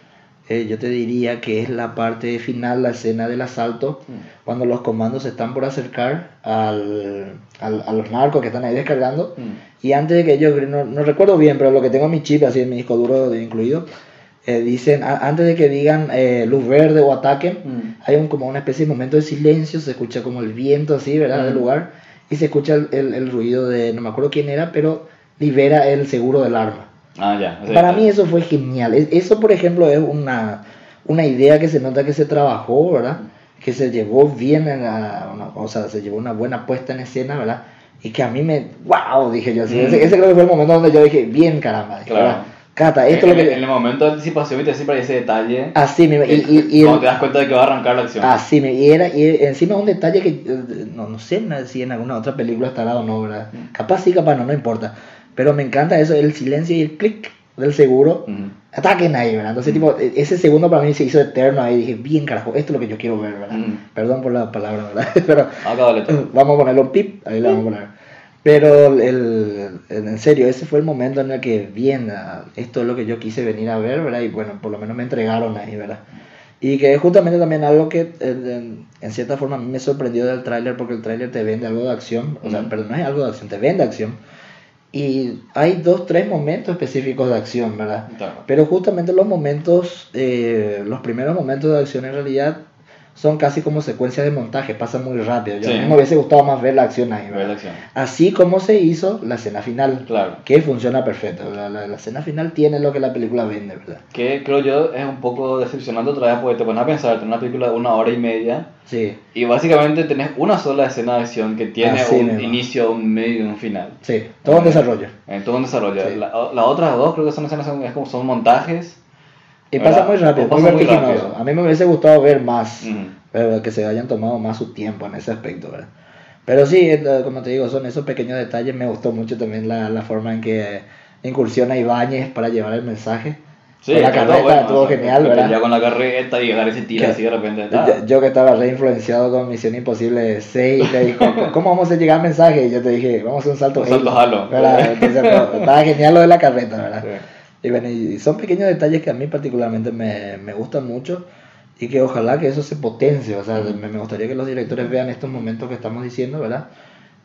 eh, yo te diría que es la parte final, la escena del asalto, Mm. cuando los comandos se están por acercar al, al- a los narcos que están ahí descargando. Mm. Y antes de que ellos, no, no recuerdo bien, pero lo que tengo en mi chip, así en mi disco duro incluido, eh, dicen, a- antes de que digan eh, luz verde o ataquen, Mm. hay un, como una especie de momento de silencio, se escucha como el viento así, ¿verdad? Del Mm. lugar, y se escucha el, el- el ruido de, no me acuerdo quién era, pero libera el seguro del arma. Ah, ya. sea, Para mí eso fue genial. Es- Eso, por ejemplo, es una, una idea que se nota que se trabajó, ¿verdad? Que se llevó bien, en la- una- o sea, se llevó una buena puesta en escena, ¿verdad? Y que a mí me, wow, dije yo. así. Mm. Ese, ese creo que fue el momento donde yo dije, bien caramba. dije, Claro. ¿verdad? Cata, esto es en, lo que... en el momento de anticipación, viste, siempre ese detalle. Así mismo. Y, y, y cuando te das cuenta de que va a arrancar la acción. Así me y era y encima un detalle que eh, no, no sé si en alguna otra película estará o no, ¿verdad? Mm. Capaz sí, capaz no, no importa. Pero me encanta eso, el silencio y el clic del seguro. Ujú. Ataquen ahí, ¿verdad? Entonces, Mm. tipo, e- ese segundo para mí se hizo eterno ahí. Dije, bien carajo, esto es lo que yo quiero ver, ¿verdad? Mm. Perdón por la palabra, ¿verdad? Pero todo. vamos a ponerlo un pip, ahí le vamos a poner. Pero el, el- en serio, ese fue el momento en el que, bien, ah, esto es lo que yo quise venir a ver, ¿verdad? Y bueno, por lo menos me entregaron ahí, ¿verdad? Y que es justamente también algo que en, en cierta forma a mí me sorprendió del tráiler, porque el tráiler te vende algo de acción, o sea, perdón, no es algo de acción, te vende acción. Y hay dos, tres momentos específicos de acción, ¿verdad? Claro. Pero justamente los momentos, eh, los primeros momentos de acción en realidad son casi como secuencias de montaje, pasan muy rápido. Yo, Sí. A mí me hubiese gustado más ver la acción ahí, Ver la acción. Así como se hizo la escena final, Claro. que funciona perfecto. La, la, la escena final tiene lo que la película vende, ¿verdad? Que creo yo es un poco decepcionante otra vez porque te pones a pensar, tenés una película de una hora y media Sí, y básicamente tenés una sola escena de acción que tiene Así un mismo. inicio, un medio y un final. sí, todo en desarrollo. En todo un desarrollo. Sí. La- Las otras dos creo que son escenas, es como son montajes. Y ¿verdad? pasa muy rápido, muy pasa muy vertiginoso. rápido. A mí me hubiese gustado ver más, Ujú. pero que se hayan tomado más su tiempo en ese aspecto, ¿verdad? Pero sí, eh, como te digo, son esos pequeños detalles. Me gustó mucho también la, la forma en que incursiona Ibáñez para llevar el mensaje. Sí, Con la carreta bueno, estuvo o sea, genial, ¿verdad? Ya con la carreta y agarra ese tira Que- así de repente. Yo, yo que estaba re influenciado con Misión Imposible 6, le dijo, ¿cómo vamos a llegar al mensaje? Y yo te dije, vamos a hacer un salto. Un salto Halo", estaba genial lo de la carreta, ¿verdad? Sí. Y bueno, y son pequeños detalles que a mí particularmente me, me gustan mucho y que ojalá que eso se potencie. O sea, me, me gustaría que los directores vean estos momentos que estamos diciendo, ¿verdad?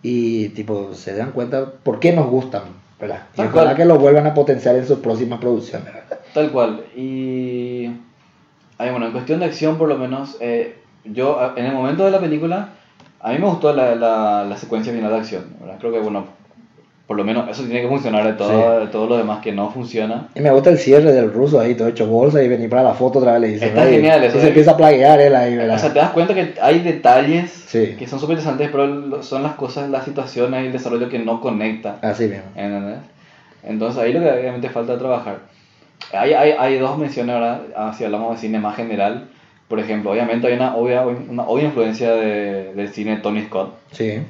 Y tipo, se dan cuenta por qué nos gustan, ¿verdad? Y Tal ojalá cual. que lo vuelvan a potenciar en sus próximas producciones, ¿verdad? Tal cual. Y. Ay, bueno, en cuestión de acción, por lo menos, eh, yo en el momento de la película, a mí me gustó la, la, la secuencia final de acción. ¿verdad? Creo que, bueno, por lo menos eso tiene que funcionar de todo, de todo lo demás que no funciona. Y me gusta el cierre del ruso ahí, todo hecho bolsa y venir para la foto otra vez le dice. Está genial eso Y se de- empieza a plaguear él ahí, ¿verdad? O sea, te das cuenta que hay detalles Sí. que son súper interesantes, pero son las cosas, las situaciones y el desarrollo que no conecta. Así mismo. ¿Entendés? Entonces ahí lo que obviamente falta trabajar. Hay, hay, hay dos menciones ahora, ah, si hablamos de cine más general. Por ejemplo, obviamente hay una obvia, una obvia influencia de- del cine de Tony Scott. Sí.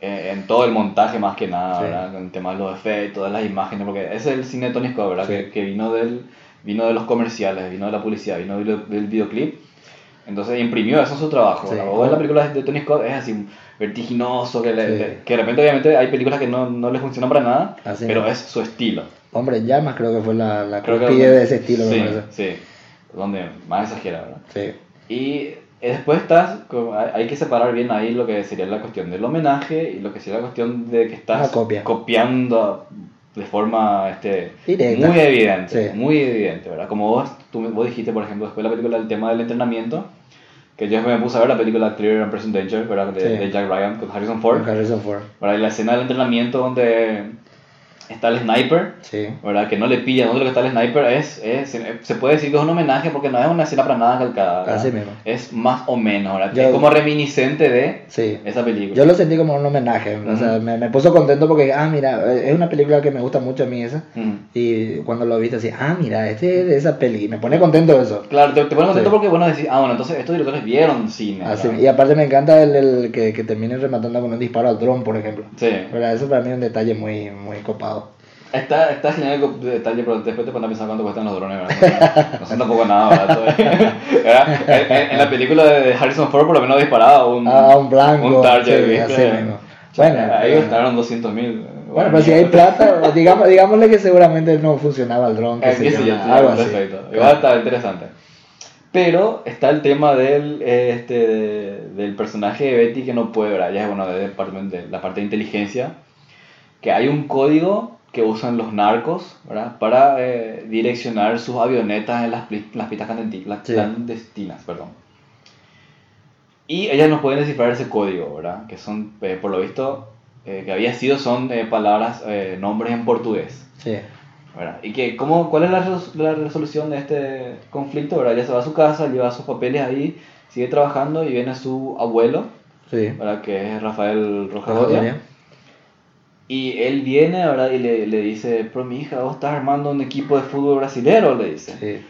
Eh, en todo el montaje más que nada, Sí. ¿verdad? En temas de los efectos, todas las imágenes, porque ese es el cine de Tony Scott, ¿verdad? Sí. Que, que vino, del, vino de los comerciales, vino de la publicidad, vino del, del videoclip. Entonces imprimió eso en su trabajo. Sí. ¿verdad? O en la película de Tony Scott es así vertiginoso, que, le- le- que de repente obviamente hay películas que no, no le funcionan para nada, Así pero mismo. es su estilo. Hombre, llamas creo que fue la, la Creo que de ese estilo, sí, me. Sí, donde más exagera, ¿verdad? Sí. Y después estás, como- hay que separar bien ahí lo que sería la cuestión del homenaje y lo que sería la cuestión de que estás copia. copiando de forma este, Directa. muy evidente, Sí. muy evidente, ¿verdad? Como vos, tú, vos dijiste, por ejemplo, después de la película del tema del entrenamiento, que yo me puse a ver la película Clear and Present Danger, ¿verdad? De, Sí. de Jack Ryan con Harrison Ford, Con Harrison Ford. ¿verdad? Y la escena del entrenamiento donde está el sniper, Sí. ¿verdad? Que no le pilla, ¿no? Lo que está el sniper es, es- se puede decir que es un homenaje porque no es una escena para nada calcada. Así mismo. Es más o menos, ¿verdad? Yo- es como reminiscente de Sí. esa película. Yo lo sentí como un homenaje, o sea, me, me puso contento porque, ah, mira, es una película que me gusta mucho a mí esa. Y cuando lo viste así, ah, mira, este es de esa peli, me pone contento eso. Claro, te, te pone contento Sí. porque, bueno, decís, ah, bueno, entonces estos directores vieron cine. Así, ¿verdad? y aparte me encanta el, el que, que termine rematando con un disparo al dron, por ejemplo. Sí. ¿Verdad? Eso para mí es un detalle muy, muy copado. Está, está genial el detalle, pero después te pones a pensar cuánto cuestan los drones, ¿verdad? No son tampoco nada barato. ¿eh? En, en- en la película de Harrison Ford por lo menos disparaba un, A un blanco, un target, sí, ¿viste? así mismo. Bueno, ahí pero- gastaron 200 mil. Bueno, pero si hay plata, digamos, digámosle que seguramente no funcionaba el dron, que Eh, yo, sé yo, algo así. perfecto. Igual está interesante. Pero está el tema del, eh, este, de- del personaje de Betty que no puede, ¿verdad? Ya es bueno, de, de la parte de inteligencia. Que hay un código que usan los narcos, ¿verdad? Para eh, direccionar sus avionetas en las, las pistas las Sí. clandestinas, perdón. Y ellas no pueden descifrar ese código, ¿verdad? Que son, eh, por lo visto, eh, que había sido, son eh, palabras, eh, nombres en portugués. Sí, ¿verdad? ¿Y que, cómo, cuál es la, resol- la resolución de este conflicto? ¿verdad? Ella se va a su casa, lleva sus papeles ahí, sigue trabajando y viene su abuelo, sí. ¿verdad? que es Rafael Roja Rojagoria. Doria. Y él viene ¿verdad? y le, le dice, pero mi hija, vos estás armando un equipo de fútbol brasilero, le dice. Sí.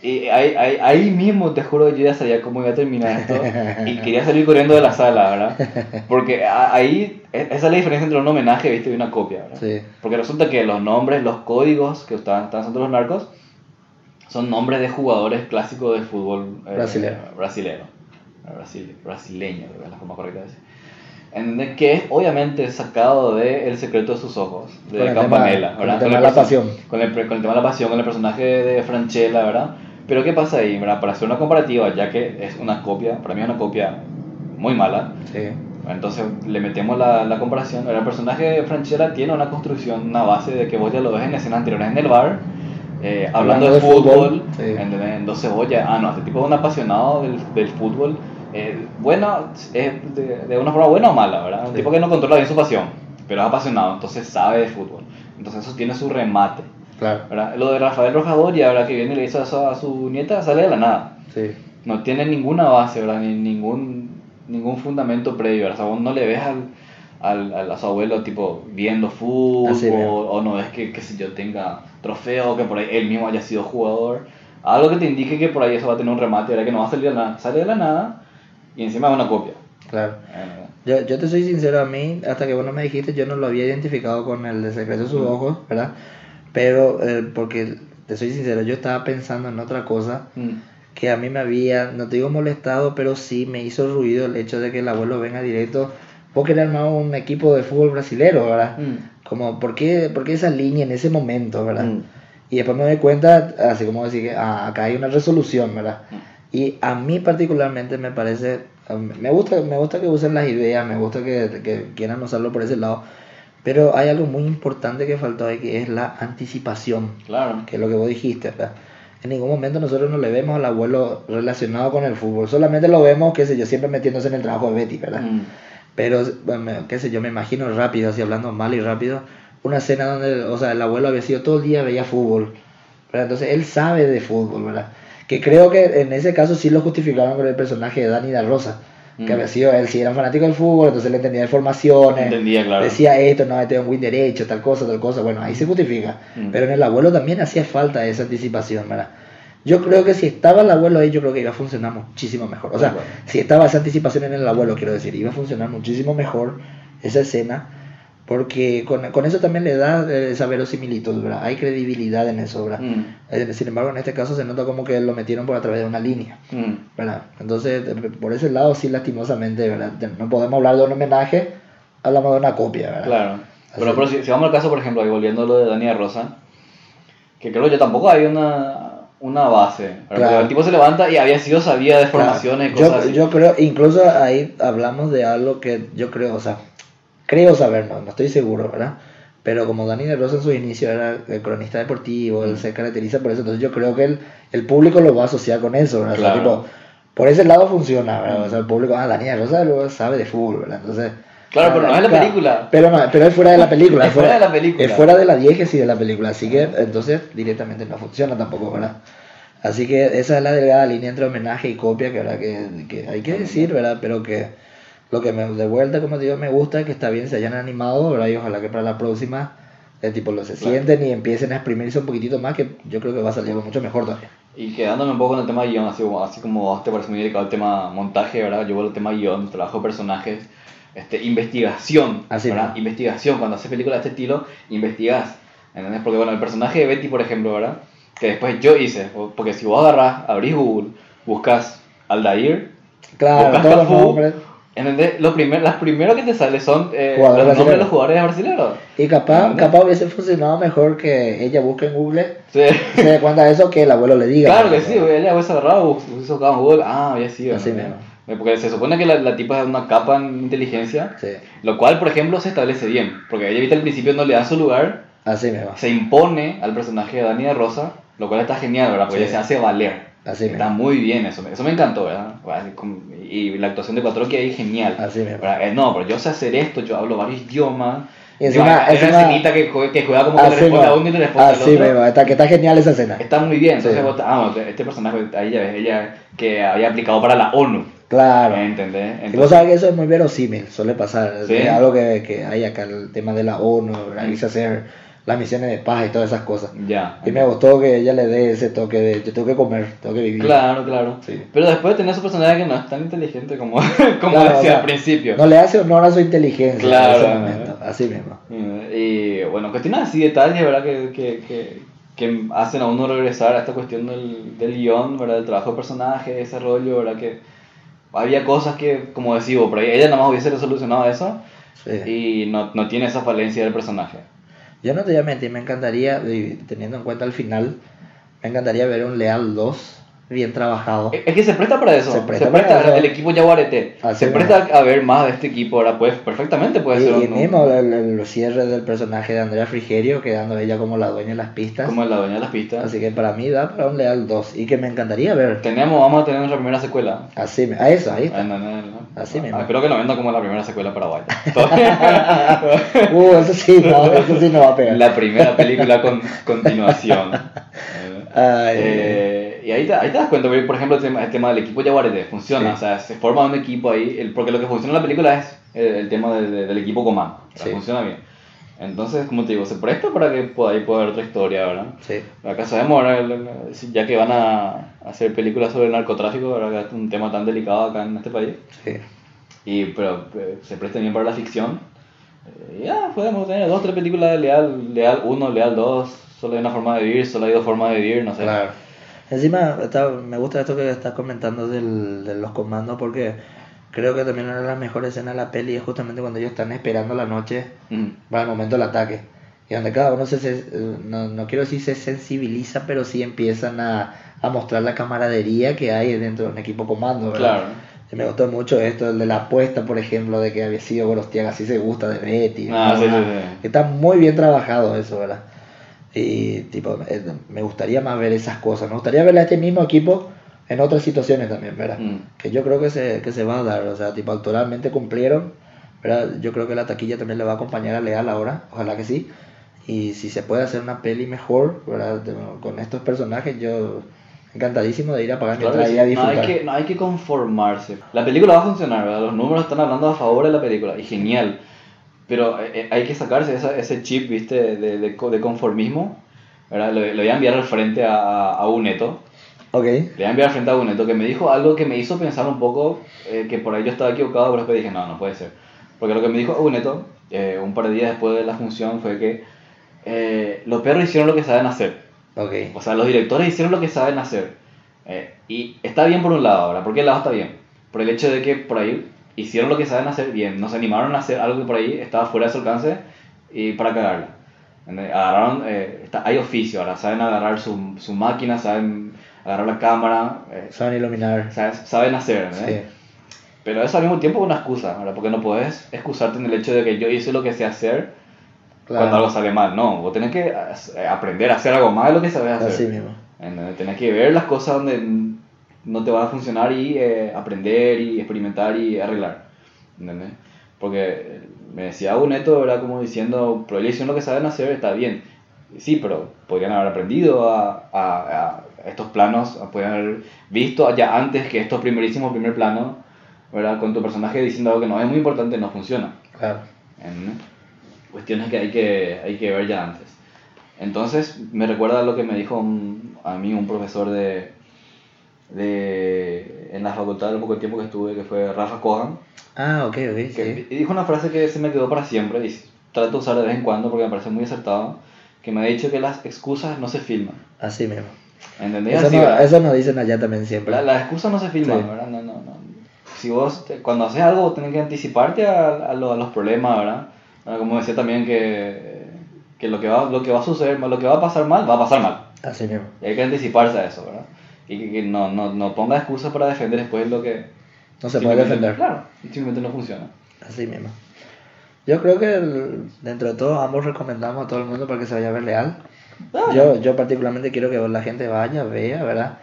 Y ahí, ahí, ahí mismo, te juro, yo ya sabía cómo iba a terminar esto y quería salir corriendo de la sala, ¿verdad? Porque ahí, e- esa es la diferencia entre un homenaje ¿viste? y una copia, ¿verdad? Sí. Porque resulta que los nombres, los códigos que están, están usando los narcos son nombres de jugadores clásicos de fútbol eh, Brasilero. brasilero. Eh, Brasil, brasileño, creo que es la forma correcta de decir. En- que es obviamente sacado de El secreto de sus ojos, de Con el Campanella, tema- con ¿verdad? el tema de la pasión. Con el, con el tema de la pasión, con el personaje de Franchella, ¿verdad? Pero ¿qué pasa ahí? ¿verdad? Para hacer una comparativa, ya que es una copia, para mí es una copia muy mala, Sí. entonces le metemos la, la comparación. El personaje de Franchella tiene una construcción, una base de que vos ya lo ves en escenas anteriores en el bar, eh, hablando, Hablando de de fútbol. fútbol, sí. ¿entendés? Entonces vos ya, ah, no, este tipo es un apasionado del, del fútbol. Eh, bueno, es de, de una forma buena o mala, ¿verdad? Un Sí. tipo que no controla bien su pasión, pero es apasionado, entonces sabe de fútbol. Entonces eso tiene su remate. Claro. ¿verdad? Lo de Rafael Rojadoria, ¿verdad? que viene y le hizo eso a su nieta, sale de la nada Sí. no tiene ninguna base, ¿verdad? Ni ningún, ningún fundamento previo, ¿verdad? O sea, vos no le ves al, al, al- a su abuelo tipo viendo fútbol Así o no ves que, que si yo tenga trofeo, que por ahí él mismo haya sido jugador. Algo que te indique que por ahí eso va a tener un remate, ¿verdad? Que no va a salir de la nada. Sale de la nada y encima es una copia. Claro. Eh, Yo, yo te soy sincero, a mí, hasta que vos no me dijiste, yo no lo había identificado con el de secreto de sus Mm. ojos, ¿verdad? Pero, eh, porque, te soy sincero, yo estaba pensando en otra cosa mm, que a mí me había, no te digo molestado, pero sí me hizo ruido el hecho de que el abuelo venga directo. Vos querés armar un equipo de fútbol brasilero, ¿verdad? mm, Como, ¿por qué, por qué esa línea en ese momento, ¿verdad? Mm. Y después me doy cuenta, así como decir que ah, acá hay una resolución, ¿verdad? Y a mí particularmente me parece, um, me gusta, me gusta que usen las ideas, me gusta que, que quieran usarlo por ese lado, pero hay algo muy importante que faltó ahí, que es la anticipación, claro. que es lo que vos dijiste, ¿verdad? En ningún momento nosotros no le vemos al abuelo relacionado con el fútbol, solamente lo vemos, qué sé yo, siempre metiéndose en el trabajo de Betty, ¿verdad? Mm, Pero, bueno, qué sé yo, me imagino rápido, así hablando mal y rápido, una escena donde, o sea, el abuelo había sido todo el día, veía fútbol, ¿verdad? Entonces él sabe de fútbol, ¿verdad? Que creo que en ese caso sí lo justificaban con el personaje de Dani da Rosa, que Mm. había sido, él sí era fanático del fútbol, entonces le entendía de formaciones, Entendía, claro. decía esto, no, este es un win derecho, tal cosa, tal cosa, bueno, ahí se justifica. Mm. Pero en el abuelo también hacía falta esa anticipación, ¿verdad? Yo creo que si estaba el abuelo ahí, yo creo que iba a funcionar muchísimo mejor. O sea, Bueno. si estaba esa anticipación en el abuelo, quiero decir, iba a funcionar muchísimo mejor esa escena, porque con, con eso también le da eh, esa verosimilitud, ¿verdad? Hay credibilidad en eso, ¿verdad? Mm. Eh, Sin embargo, en este caso se nota como que lo metieron por a través de una línea, Mm. ¿verdad? Entonces, eh, por ese lado, sí, lastimosamente, ¿verdad? No podemos hablar de un homenaje, hablamos de una copia, ¿verdad? Claro. Así. Pero, pero si, si vamos al caso, por ejemplo, ahí volviendo a lo de Dani Rosa, que creo que yo tampoco había una, una base. Claro. El tipo se levanta y había sido sabía de formaciones y Claro. cosas yo, así. yo creo, incluso ahí hablamos de algo que yo creo, o sea, creo saber, no, no estoy seguro, ¿verdad? Pero como Dani de Rosa en su inicio era el cronista deportivo, él se caracteriza por eso, entonces yo creo que el, el público lo va a asociar con eso, ¿verdad? O sea, Claro. tipo, por ese lado funciona, ¿verdad? O sea, el público, ah, Dani de Rosa luego sabe de fútbol, ¿verdad? Entonces... Claro, pero no es la claro, película. Pero, no, pero es fuera de la película. Es fuera de la película. Es fuera de la diégesis de la película, así que entonces directamente no funciona tampoco, ¿verdad? Así que esa es la delgada línea entre homenaje y copia que, ¿verdad? que, que hay que decir, ¿verdad? Pero que lo que me, de vuelta, como te digo, me gusta que está bien se hayan animado, ¿verdad? Y ojalá que para la próxima, eh, tipo, lo se Claro. sienten y empiecen a exprimirse un poquitito más, que yo creo que va a salir mucho mejor todavía. Y quedándome un poco en el tema guion, así como, así como te parece muy delicado el tema montaje, ¿verdad? Yo vuelvo al tema guion, trabajo de personajes, este, investigación, Así ¿verdad? Investigación, cuando haces películas de este estilo, investigas, ¿entendés? Porque bueno, el personaje de Betty, por ejemplo, ¿verdad? Que después yo hice, porque si vos agarrás, abrís Google, buscas Aldair, Claro, buscas todos los Cafú. ¿Entendés? Lo primer, las primeros que te salen son eh, los nombres de los jugadores brasileños. Y capaz, capaz hubiese funcionado mejor que ella busque en Google, Sí. se dé cuenta de eso, que el abuelo le diga. Claro que sí, ella hubiese agarrado, hubiese buscado en Google, ah, había sido. Así mismo. Eh, Porque se supone que la, la tipa es una capa en inteligencia, Sí, lo cual, por ejemplo, se establece bien, porque ella, viste, al principio no le da su lugar, así mismo. se impone al personaje de Dani de Rosa, lo cual está genial, ¿verdad? Porque Sí. ella se hace valer. Así Está mismo. muy bien eso, eso me encantó, ¿verdad? Y la actuación de Cuatro que ahí genial. Así mismo. ¿verdad? Eh, no, pero yo sé hacer esto, yo hablo varios idiomas. Y encima- hay una encima- escenita que, juega- que juega como que le Así responde a mismo. uno y le responde al Así otro. mismo. Está, que está genial esa escena. Está muy bien, entonces Sí. vos- ah, bueno, este personaje, ahí ya ves, ella que había aplicado para la ONU, Claro. ¿entendés? Y vos Entonces, sabés que eso es muy verosímil, suele pasar. Sí. Es algo que, que hay acá, el tema de la ONU, ¿verdad? Irse a hacer las misiones de paz y todas esas cosas. ya. Y me gustó que ella le dé ese toque de yo tengo que comer, tengo que vivir. Claro, claro. Sí. Pero después tenés su personaje que no es tan inteligente como, como Claro, decía o sea, al principio. No le hace honor a su inteligencia Claro. en ese momento. Así mismo. Y bueno, cuestiones así, detalles, ¿verdad? Que, que, que, que hacen a uno regresar a esta cuestión del, del guion, ¿verdad? Del trabajo de personaje, de desarrollo, ¿verdad? Que había cosas que, como decía vos, por ahí ella nada más hubiese resolucionado eso Sí. y no, no tiene esa falencia del personaje. Yo no te voy a mentir, me encantaría, teniendo en cuenta el final, me encantaría ver un Leal 2 bien trabajado. Es que se presta para eso. Se Se presta presta, para eso. el equipo Yaguareté. Así se presta a ver más de este equipo. Ahora, pues, perfectamente puede Y, ser y un, mismo el, el cierre del personaje de Andrea Frigerio, quedando ella como la dueña de las pistas. como la dueña de las pistas. Así que para mí da para un Leal 2 y que me encantaría ver. Tenemos, vamos a tener nuestra primera secuela. Así, a eso, ahí está. Ah, no, no, no. Así Ah, mismo. Espero que lo venda como la primera secuela paraguaya. Uh, eso sí, no, eso sí no va a pegar. la primera película con continuación. Ay, eh, y ahí te, ahí te das cuenta, por ejemplo, el tema, el tema del equipo Yaguareté funciona. Sí. O sea, se forma un equipo ahí. el- porque lo que funciona en la película es el, el tema de- de- del equipo comando. Sí. Funciona bien. Entonces, como te digo, se presta para que pueda, ahí pueda haber otra historia, ¿verdad? sí. Acá sabemos, ya que van a hacer películas sobre el narcotráfico, ¿verdad? Que es un tema tan delicado acá en este país. sí. Y, pero eh, se presta bien para la ficción. Eh, ya, podemos tener dos, tres películas de Leal, Leal 1, Leal 2, solo hay una forma de vivir, solo hay dos formas de vivir, no sé. Claro. Encima, está- me gusta esto que estás comentando del, de los comandos porque creo que también una de las mejores escenas de la peli es justamente cuando ellos están esperando la noche Mm, para el momento del ataque. Y donde cada uno se, se- no, no quiero decir se sensibiliza, pero sí empiezan a, a mostrar la camaradería que hay dentro de un equipo comando. ¿verdad? Claro. Y me gustó mucho esto, el de la apuesta, por ejemplo, de que había sido Gorostiaga, así se gusta de Betty. Ah, ¿no? sí, sí, sí. Está muy bien trabajado eso, ¿verdad? Y tipo, eh, me gustaría más ver esas cosas. Me gustaría ver a este mismo equipo en otras situaciones también, ¿verdad? Mm. Que yo creo que se, que se va a dar. O sea, tipo, actualmente cumplieron, ¿verdad? Yo creo que la taquilla también le va a acompañar a Leal ahora, ojalá que sí. Y si se puede hacer una peli mejor, ¿verdad? Con estos personajes, yo encantadísimo de ir a pagar mi Claro y sí, a no, hay disfrutar. que, no hay que conformarse. La película va a funcionar, ¿verdad? los números están hablando a favor de la película y genial. Pero eh, eh, hay que sacarse esa- ese chip, ¿viste? De, de, de conformismo. ¿verdad? Le, le voy a enviar al frente a, a un neto. Ok, Le voy a enviar al frente a un neto que me dijo algo que me hizo pensar un poco eh, que por ahí yo estaba equivocado, pero después dije, no, no puede ser. Porque lo que me dijo Aguneto, eh, un par de días después de la función, fue que eh, los perros hicieron lo que saben hacer. ok. O sea, los directores hicieron lo que saben hacer. Eh, y está bien por un lado ahora. ¿Por qué lado está bien? Por el hecho de que por ahí hicieron lo que saben hacer bien. Nos animaron a hacer algo que por ahí estaba fuera de su alcance y para cagarla. Agarraron, eh, está- hay oficio ahora. Saben agarrar su, su máquina, saben agarrar la cámara, eh, Saben iluminar. saben, saben hacer. Sí. Pero eso al mismo tiempo es una excusa, ¿verdad? Porque no puedes excusarte en el hecho de que yo hice lo que sé hacer claro. cuando algo sale mal. No, vos tenés que eh, aprender a hacer algo más de lo que sabes hacer. Así mismo. Tenés que ver las cosas donde no te van a funcionar y eh, aprender y experimentar y arreglar. ¿Entendés? Porque eh, me decía un neto, ¿verdad? Como diciendo, pero ellos lo que saben hacer, está bien. Sí, pero podrían haber aprendido a, a- a estos planos, podrían haber visto ya antes que estos primerísimos primer planos, ¿verdad? Con tu personaje diciendo algo que no es muy importante, no funciona. Claro. ¿entendés? Cuestiones que hay que, hay que ver ya antes. Entonces, me recuerda lo que me dijo un- a mí un profesor de, de en la facultad el poco tiempo que estuve, que fue Rafa Cohan, Ah, ok, ok, que sí. dijo una frase que se me quedó para siempre y trato de usar de vez en cuando porque me parece muy acertado, que me ha dicho que las excusas no se filman. Así mismo. ¿Entendés? Eso, Así, no, eso nos dicen allá también siempre. La- Las excusas no se filman, Sí. ¿verdad? No, no, no. Si vos, te- cuando haces algo, tenés que anticiparte a, a lo- a los problemas, ¿verdad? ¿Verdad? Como decía también que, que lo, que va, lo que va a suceder, lo que va a pasar mal, va a pasar mal. Así mismo. Y hay que anticiparse a eso, ¿verdad? Y que, que no, no, no ponga excusas para defender después lo que... No se puede defender. Claro, simplemente no funciona. Así mismo. Yo creo que el- dentro de todo ambos recomendamos a todo el mundo para que se vaya a ver Leal. Ah. Yo, yo particularmente quiero que la gente vaya, vea, ¿verdad?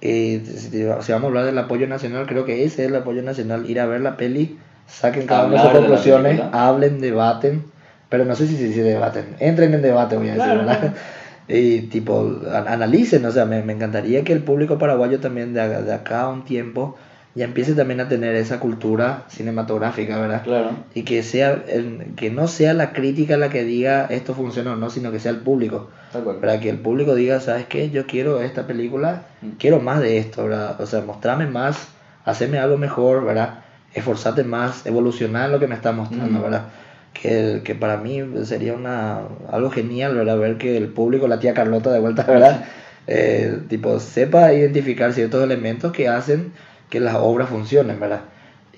Y si, si vamos a hablar del apoyo nacional, creo que ese es el apoyo nacional, ir a ver la peli, saquen cada uno sus conclusiones, hablen, debaten, pero no sé si se si debaten, entren en debate, voy a decir, Claro, ¿verdad? claro. Y tipo, an- analicen, o sea, me, me encantaría que el público paraguayo también de, de acá a un tiempo ya empiece también a tener esa cultura cinematográfica, ¿verdad? Claro. y que sea el- que no sea la crítica la que diga esto funciona o no, sino que sea el público. Para que el público diga, ¿sabes qué? Yo quiero esta película, Mm. quiero más de esto, ¿verdad? O sea, mostrame más, hacerme algo mejor, ¿verdad? Esforzate más, evolucionar lo que me está mostrando, Mm. ¿verdad? Que, que para mí sería una, algo genial, ¿verdad? Ver que el público, la tía Carlota de vuelta, ¿verdad? Eh, tipo, sepa identificar ciertos elementos que hacen que las obras funcionen, ¿verdad?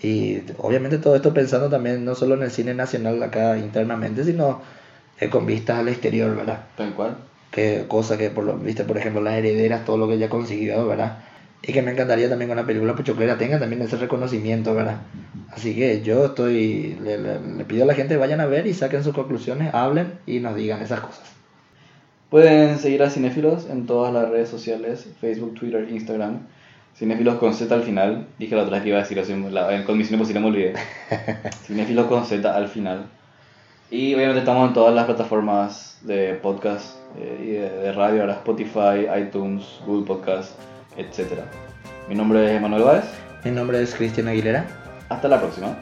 Y obviamente todo esto pensando también no solo en el cine nacional acá internamente, sino eh, con vistas al exterior, ¿verdad? Tal cual. Que cosa que, por lo, viste, por ejemplo, las herederas, todo lo que ella ha conseguido, ¿verdad? Y que me encantaría también que una película pochoclera tenga también ese reconocimiento, ¿verdad? Así que yo estoy, le, le- le pido a la gente vayan a ver y saquen sus conclusiones, hablen y nos digan esas cosas. Pueden seguir a Cinéfilos en todas las redes sociales, Facebook, Twitter, Instagram. Cinéfilos con Z al final. Dije la otra vez que iba a decir así, la- con mi cine posible me olvidé. Cinéfilos con Z al final. Y obviamente estamos en todas las plataformas de podcast eh, y de, de radio, ahora Spotify, iTunes, Google Podcast, etc. Mi nombre es Manuel Báez. Mi nombre es Cristian Aguilera. Hasta la próxima.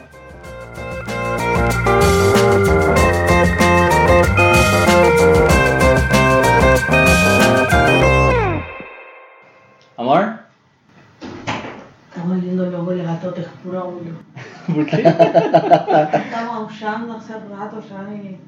Amor, Estamos viendo el lobo y el gato, te juro. ¿por qué? Estamos aullando hace rato ya y